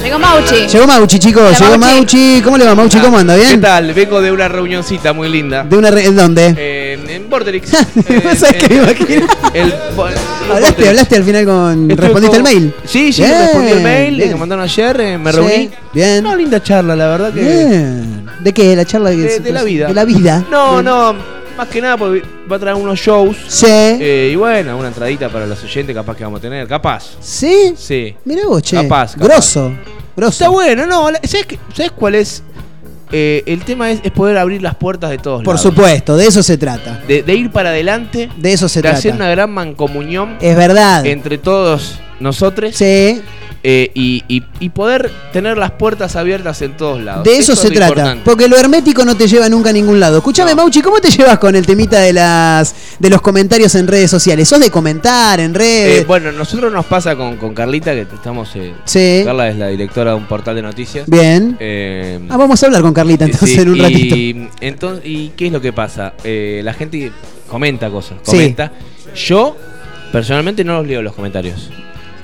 Llegó Mauchi. Llegó Mauchi, chicos. Hola, Llegó Mauchi. Mauchi. ¿Cómo le va, Mauchi? ¿Cómo anda? ¿Qué ¿Bien? tal? Vengo de una reunioncita muy linda. ¿De una re- ¿en dónde? Eh, en Borderix. ¿Sabes qué me imagino? El, ¿Hablaste, hablaste al final con. Estuve ¿Respondiste con- el mail? Sí, sí, Bien, respondí el mail bien. que mandaron ayer, eh, me Sí, reuní. Bien. Una linda charla, la verdad que. Bien. ¿De qué? ¿La charla que De, se- de la vida. De la vida. No, Bien. no, más que nada porque va a traer unos shows. Sí. Eh, y bueno, una entradita para los oyentes, capaz que vamos a tener. Capaz. ¿Sí? Sí. Mirá vos, che. Capaz, capaz. Grosso. Grosso. Está bueno, no. ¿Sabes, qué- ¿sabes cuál es? Eh, el tema es, es poder abrir las puertas de todos Por lados. supuesto, de eso se trata. De, de ir para adelante. De eso se de trata. hacer una gran mancomunión. Es verdad. Entre todos nosotros. Sí. Eh, y, y- y poder tener las puertas abiertas en todos lados. De eso, es se trata. importante. Porque lo hermético no te lleva nunca a ningún lado. Escuchame, Mauchi, ¿cómo te llevas con el temita de las de los comentarios en redes sociales? ¿Sos de comentar en redes? Eh, bueno, nosotros nos pasa con, con Carlita, que estamos. eh, Sí. Carla es la directora de un portal de noticias. Bien. Eh, Ah, vamos a hablar con Carlita entonces sí, en un y, ratito. entonces, ¿Y qué es lo que pasa? Eh, la gente comenta cosas, Sí. comenta. Yo, personalmente, no los leo los comentarios.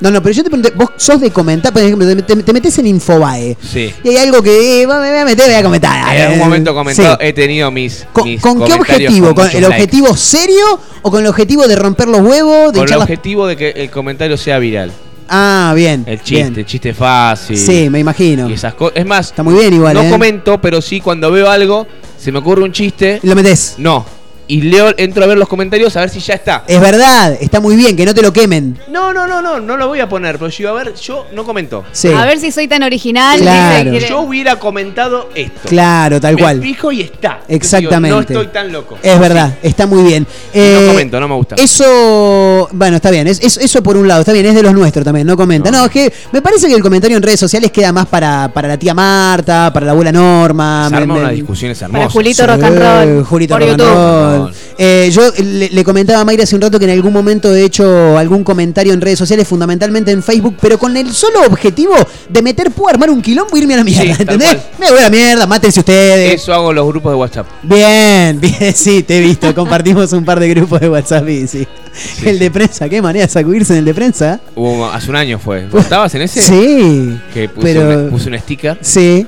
No, no, pero yo te pregunté, vos sos de comentar, por ejemplo, te, te- te metes en Infobae. Sí. Y hay algo que eh, me voy a meter, voy a comentar. En algún Eh, momento comentado, sí. he tenido mis. ¿Con, mis con qué objetivo? con ¿Con muchos el objetivo serio o con el objetivo de romper los huevos? De Con el las- objetivo de que el comentario sea viral. Ah, bien. El chiste, bien. el chiste fácil. Sí, me imagino. Y esas cosas. Es más, Está muy bien igual, no ¿eh? comento, pero sí cuando veo algo, se me ocurre un chiste. ¿Lo metes? No. Y leo, entro a ver los comentarios a ver si ya está. Es verdad, está muy bien, que no te lo quemen. No, no, no, no, no lo voy a poner, pero yo, a ver, yo no comento. Sí. A ver si soy tan original. Claro. Yo hubiera comentado esto. Claro, tal Me cual. fijo y está. Exactamente. digo, no estoy tan loco. Es verdad, está muy bien. Y Eh, no comento, no me gusta. Eso, bueno, está bien, es, es- eso por un lado, está bien, es de los nuestros también, no comenta. No, es que me parece que el comentario en redes sociales queda más para, para la tía Marta, para la abuela Norma. Se arma me- una discusión Para hermosa. Julito Rock and Roll. Julito por Rock and YouTube. Eh, yo le, le comentaba a Mayra hace un rato que en algún momento he hecho algún comentario en redes sociales, fundamentalmente en Facebook, pero con el solo objetivo de meter púa, armar un quilombo y irme a la mierda, Sí, ¿entendés? Me voy a la mierda, mátense ustedes. Eso hago en los grupos de WhatsApp. Bien, bien, sí, te he visto. Compartimos un par de grupos de WhatsApp y sí. el de prensa, qué manera de sacudirse en el de prensa. Hubo- hace un año fue. ¿Vos estabas en ese? Sí. Que puse, pero- un, puse un sticker. Sí.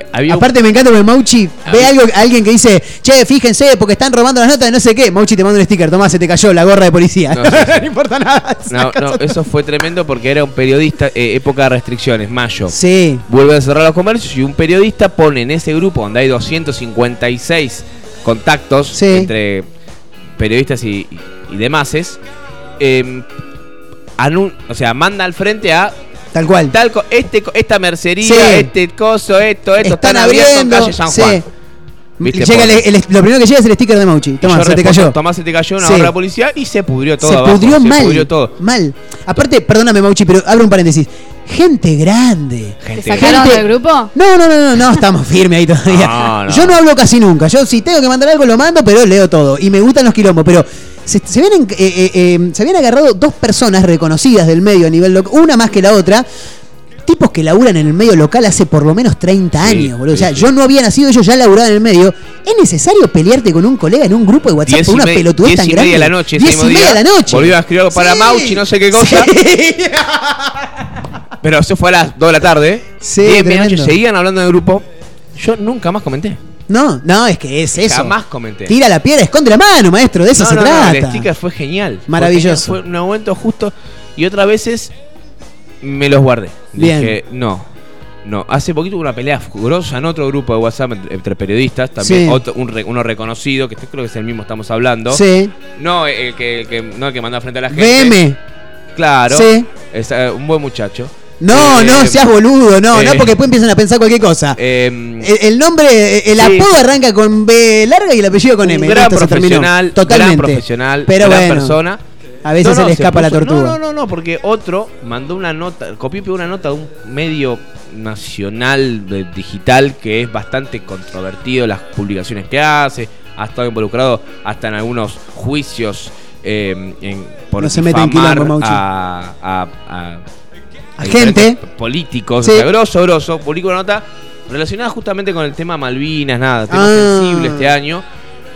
Eh, un- Aparte me encanta porque Mauchi ve Había- algo, alguien que dice, che, fíjense, porque están robando las notas de no sé qué. Mauchi te manda un sticker, tomá, se te cayó la gorra de policía. No, sí, importa nada. No, no, eso fue tremendo porque era un periodista, eh, época de restricciones, mayo. Sí. Vuelven a cerrar los comercios y un periodista pone en ese grupo donde hay 256 contactos Sí. entre periodistas y, y demases, eh, o sea, manda al frente a Tal cual. tal co- este, esta mercería, Sí. este coso, esto, esto, Están están, abiertos en abriendo, calle San sí. Juan. ¿Viste? Llega el- el- lo primero que llega es el sticker de Mauchi. Y Tomá, yo se te cayó. Tomás, se te cayó una Sí. barra policial y se pudrió todo se abajo, pudrió mal. pudrió todo. Mal. Aparte, perdóname, Mauchi, pero abro un paréntesis. Gente grande. ¿Te sacaron Gente- del grupo? No, no, no, no, no, estamos firmes ahí todavía. No, no. Yo no hablo casi nunca. Yo si tengo que mandar algo lo mando, pero leo todo. Y me gustan los quilombos. Pero se, se habían, eh, eh, eh, se habían agarrado dos personas reconocidas del medio a nivel local, una más que la otra. Tipos que laburan en el medio local hace por lo menos 30 Sí, años, boludo. O sí, sea, sí. yo no había nacido, ellos ya laburaban en el medio. ¿Es necesario pelearte con un colega en un grupo de WhatsApp por y una pelotudez tan y grande? media de la noche, ese 10 y media día, de la noche. Volvió a escribir algo para Sí. Mauchi, no sé qué cosa. Sí. Pero eso fue a las 2 de la tarde. Sí, 10 de la tremendo. noche seguían hablando en el grupo. Yo nunca más comenté. No, no, es que es eso. Jamás comenté. Tira la piedra, esconde la mano, maestro. De eso No, se no, no, trata. el sticker fue genial. Maravilloso. Fue, un momento justo. Y otras veces me los guardé. Bien. Dije, no. No, hace poquito hubo una pelea grosa en otro grupo de WhatsApp entre, periodistas, también Sí. otro- un uno reconocido, que creo que es el mismo estamos hablando. Sí. No el que, el que- no el que mandó frente a la gente. VM. Claro. Sí. Es eh, un buen muchacho. No, Eh, no, seas boludo, no, eh, no, porque después empiezan a pensar cualquier cosa. eh, El, el nombre, el sí. apodo arranca con B larga y el apellido con un M. gran Listo, profesional, Totalmente. gran profesional, Pero gran bueno. persona. A veces No, se le escapa la puso- tortuga. No, no, no, no, porque otro mandó una nota, copió y pegó una nota de un medio nacional de- digital que es bastante controvertido las publicaciones que hace, ha estado involucrado hasta en algunos juicios eh, en, por No se en quilombo, a, a- a- A gente. políticos, Sí. o sea, grosso, grosso, publicó una nota relacionada justamente con el tema Malvinas, nada, tema Ah. sensible este año.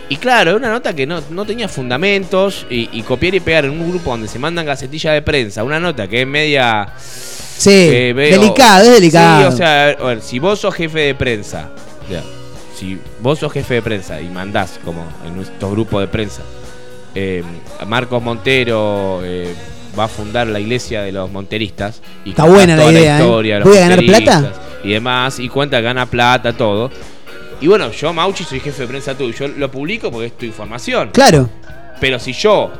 Y claro, es una nota que no, no tenía fundamentos y, y copiar y pegar en un grupo donde se mandan gacetillas de prensa, una nota que es media... Sí, que veo- delicado, es delicado. Sí, o sea, a ver, a ver, si vos sos jefe de prensa, sea, si vos sos jefe de prensa y mandás, como en nuestro grupo de prensa, eh, Marcos Montero eh, va a fundar la iglesia de los monteristas. Y Está buena la idea, ¿eh? historia de los ¿Voy a ganar plata? Y demás, y cuenta que gana plata, todo. Y bueno, yo, Mauchi, soy jefe de prensa tuyo. Yo lo publico porque es tu información. Claro. Pero si yo,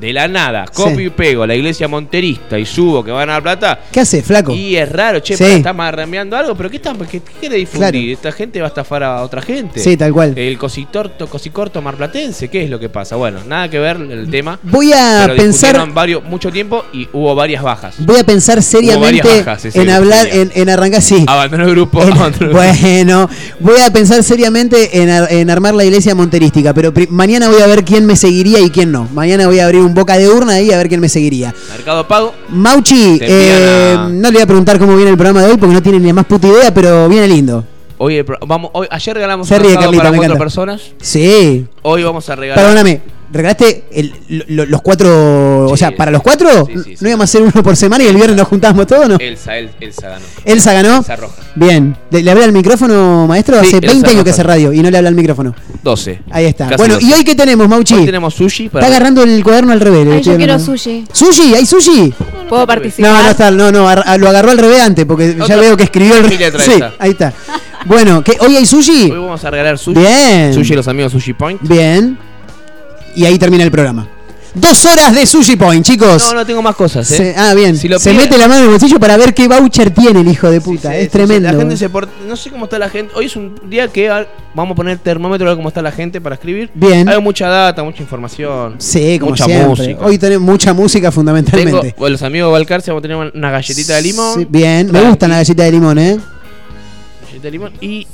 de la nada, copio Sí. y pego la iglesia monterista y subo que va a ganar plata. ¿Qué hace, flaco? Y es raro, che, Sí. está marrameando algo, pero ¿qué, está, qué, qué quiere difundir? Esta gente va a estafar a otra gente. Sí, tal cual. El cositorto, cosicorto marplatense, ¿qué es lo que pasa? Bueno, nada que ver el tema. Voy a pero pensar- varios, mucho tiempo y hubo varias bajas. Voy a pensar seriamente bajas en hablar, en, en arrancar, sí. Abandonó el grupo. abandonó. Bueno, voy a pensar seriamente en, ar- en armar la iglesia monterística, pero mañana voy a ver quién me seguiría y quién no. Mañana voy a abrir un boca de urna ahí a ver quién me seguiría. Mercado Pago. Mauchi, eh, a- no le voy a preguntar cómo viene el programa de hoy porque no tiene ni la más puta idea, pero viene lindo. Hoy, vamos, hoy, ayer regalamos Se un ríe, Carlita, para cuatro encanta. personas. Sí. Hoy vamos a regalar. Perdóname, ¿regalaste el- lo- lo- los cuatro? o sea, para los cuatro, ¿no íbamos a hacer uno por semana y el viernes nos juntábamos todos, no? Elsa, El- Elsa ganó. Elsa ganó. Elsa Roja. Bien. ¿Le, le habla al micrófono, maestro? Sí, Hace Elsa 20 años que hace radio y no le habla al micrófono. 12. Ahí está. Casi bueno, 12. ¿y hoy qué tenemos, Mauchi? Hoy tenemos sushi. para- Está agarrando el cuaderno al revés. le Ay, yo quiero sushi. ¿Sushi? ¿Hay sushi? ¿Puedo participar? No, no está, no, no, lo agarró al revés antes, porque ya Otra veo que escribió el trae Sí, ahí está. Bueno, ¿qué, ¿hoy hay sushi? Hoy vamos a regalar sushi. Bien. Sushi los amigos Sushi Point. Bien. Y ahí termina el programa. Dos horas de Sushi Point, chicos. No, no tengo más cosas, ¿eh? Se- ah, bien. Si lo se pide- mete la mano en el bolsillo para ver qué voucher tiene el hijo de puta. es Sí, tremendo. La gente se No sé cómo está la gente. Hoy es un día que ah, vamos a poner termómetro a ver cómo está la gente para escribir. Bien. Hay mucha data, mucha información. Sí, como mucha siempre. música. Hoy tenemos mucha música Tengo, fundamentalmente. bueno, los amigos de Valcarce vamos a tener una galletita de limón. Sí, bien, me Tranqui, gustan las galletas de limón, ¿eh? galletita de limón y.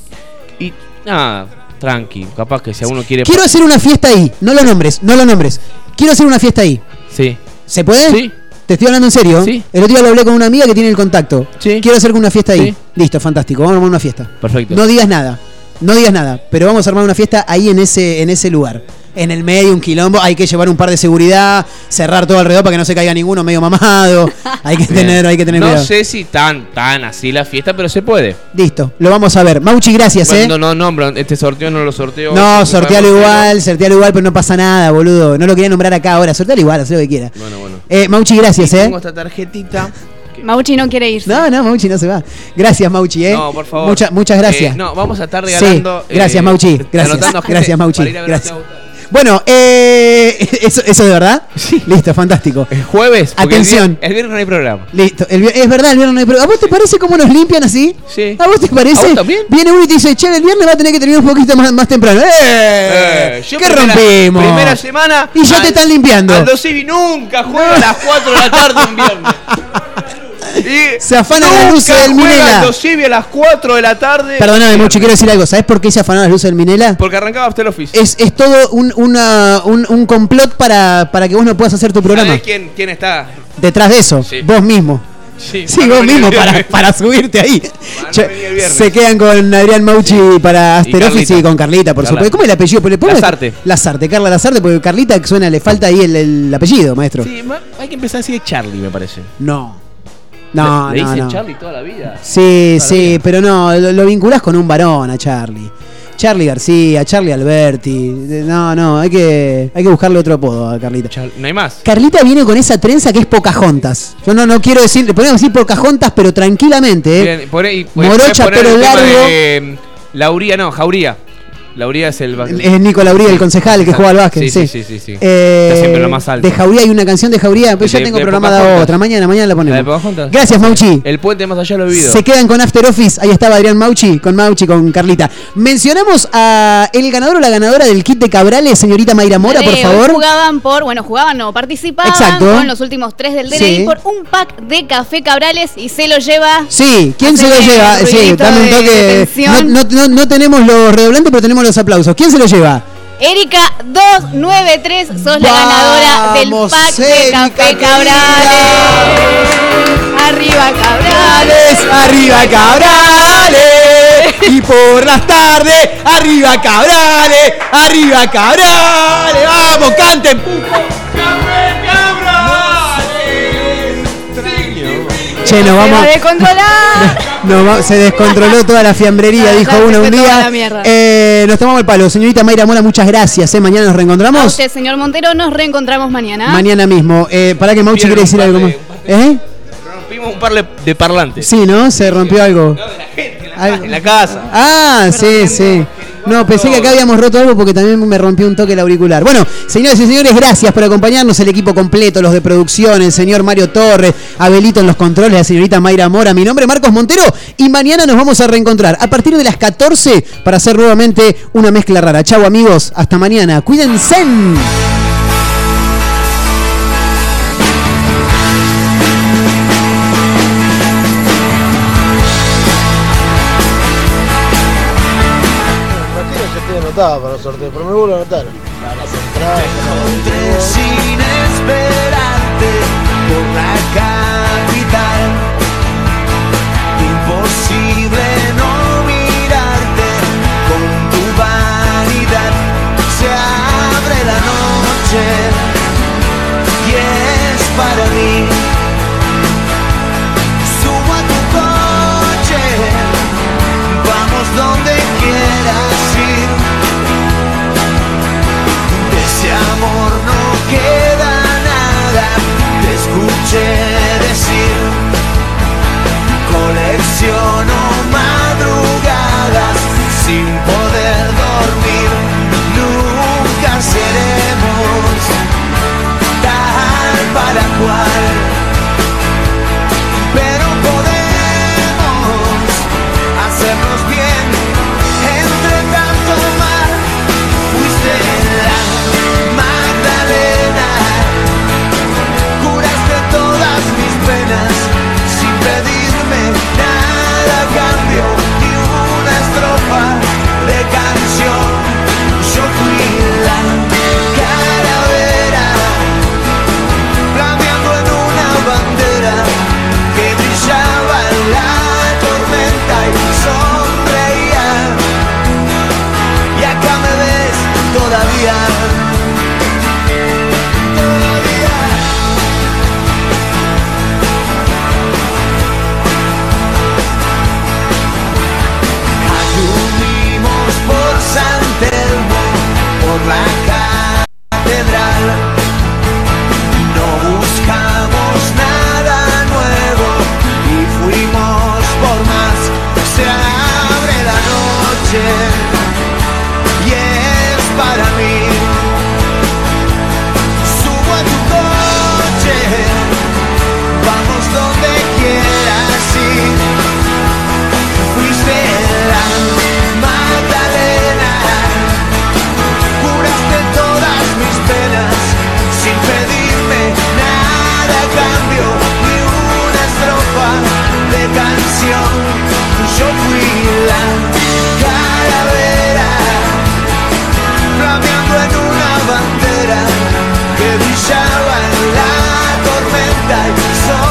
Y. Nada, tranqui. Capaz que si a uno quiere. Quiero hacer una fiesta ahí. No lo nombres, no lo nombres. Quiero hacer una fiesta ahí. Sí. ¿Se puede? Sí. Te estoy hablando en serio. Sí. El otro día lo hablé con una amiga que tiene el contacto. Sí. Quiero hacer una fiesta ahí. Sí. Listo, fantástico. Vamos a armar una fiesta. Perfecto. No digas nada. No digas nada. Pero vamos a armar una fiesta ahí en ese, en ese lugar. En el medio, un quilombo. Hay que llevar un par de seguridad. Cerrar todo alrededor para que no se caiga ninguno medio mamado. Hay que tener, hay que tener No cuidado. sé si tan, tan así la fiesta, pero se puede. Listo. Lo vamos a ver. Mauchi, gracias, Bueno, ¿eh? no, no, nombro. Este sorteo no lo sorteo. No, No sortealo igual, sortealo igual, pero no pasa nada, boludo. No lo quería nombrar acá ahora. Sortealo igual, haz lo que quiera. Bueno, bueno. Eh, Mauchi, gracias, Y ¿eh? Tengo esta tarjetita. Mauchi no quiere irse. No, no, Mauchi no se va. Gracias, Mauchi, ¿eh? No, por favor. Mucha- muchas gracias. Eh, no, vamos a estar regalando. Sí, gracias, eh, Mauchi. Gracias, gracias, Mauchi. Gracias. Bueno, eh, ¿eso, ¿eso de verdad? Sí. Listo, fantástico. El jueves. Atención. El viernes, el viernes no hay programa. Listo. El es verdad, el viernes no hay problema. ¿A vos te parece cómo nos limpian así? Sí. ¿A vos te parece? ¿A vos también? Viene uno y te dice, che, el viernes va a tener que terminar un poquito más, más temprano. ¡Eh! Eh, ¿Qué primera- rompimos? Primera semana. Y ya te están limpiando. Aldo Civi nunca juega a las 4 de la tarde un viernes. Y Se afanan las luces del Minela. Civi a las 4 de la tarde. Perdóname, Mauchi, quiero decir algo. ¿Sabes por qué se afanaron las luces del Minela? Porque arrancaba After Office. Es, es todo un, una- un, un complot para, para que vos no puedas hacer tu programa. ¿Sabés quién, quién está? Detrás de eso, Sí. vos mismo. Sí, Sí, vos mismo para, subirte ahí. Che, se quedan con Adrián Mauchi para After. Office y con Carlita, por Carla. supuesto. ¿Cómo es el apellido? ¿Le pongo- Lazarte. Lazarte, Carla Lazarte, porque Carlita suena, le falta ahí el, el apellido, maestro. Sí, ma- hay que empezar así de Charlie, me parece. No. No, Le, le no, dicen no. Charlie toda la vida. Sí, Toda sí, vida. pero no, lo, lo vinculás con un varón a Charlie. Charlie García, Charlie Alberti. No, no, hay que, hay que buscarle otro apodo a Carlita. Char- no hay más. Carlita viene con esa trenza que es Pocahontas. Yo no, no quiero decir, le podemos decir Pocahontas, pero tranquilamente, ¿eh? Bien, por ahí- puede- Morocha, tema largo. de, mm, Lauría, no, Jauría. Lauría es el Es Nico Lauría, el concejal que juega al básquet. Sí, sí, sí, sí, sí. Eh, Está siempre lo más alto. De Jauría hay una canción de Jauría, pero yo tengo de programada Pocahontas. otra. Mañana, mañana la ¿La de ponemos. Gracias, Mauchi. El puente más allá lo he vivido. Se quedan con After Office. Ahí estaba Adrián Mauchi, con Mauchi, con Carlita. Mencionamos a el ganador o la ganadora del kit de Cabrales, señorita Mayra Mora, por favor. Jugaban por, bueno, jugaban no, participaban Exacto. con los últimos tres del DNI Sí. por un pack de café Cabrales y se lo lleva. Sí, ¿quién se lo lleva? Sí, dame un toque. tensión. No, no- no- no tenemos los redoblantes, pero tenemos los aplausos. ¿Quién se lo lleva? Erika 293, sos la ganadora del pack de Erika, café Cabrales. Arriba Cabrales. Arriba Cabrales. Y por las tardes, arriba Cabrales. Arriba Cabrales. Vamos, canten. Che, nos Se vamos. va a descontrolar. nos va- se descontroló toda la fiambrería, dijo uno un día. la mierda. Eh, nos tomamos el palo. Señorita Mayra Mora, muchas gracias. ¿eh? Mañana nos A reencontramos. usted, señor Montero, nos reencontramos mañana. Mañana mismo. Eh, para que Mauchi quiere decir algo más. ¿Eh? Rompimos un par de- de parlantes. Sí, ¿no? Se rompió algo. En la casa. Ah, sí, sí. No, pensé que acá habíamos roto algo porque también me rompió un toque el auricular. Bueno, señores y señores, gracias por acompañarnos, el equipo completo, los de producción, el señor Mario Torres, Abelito en los controles, la señorita Mayra Mora, mi nombre es Marcos Montero y mañana nos vamos a reencontrar a partir de las 14 para hacer nuevamente una mezcla rara. Chau amigos, hasta mañana, cuídense. nadie anotaba para los sorteos, pero me vuelvo a anotar. Para las entradas. Para sin esperarte por la capital. Imposible no mirarte con tu vanidad. Se abre la noche y es para mí. said brillaba en la tormenta y sol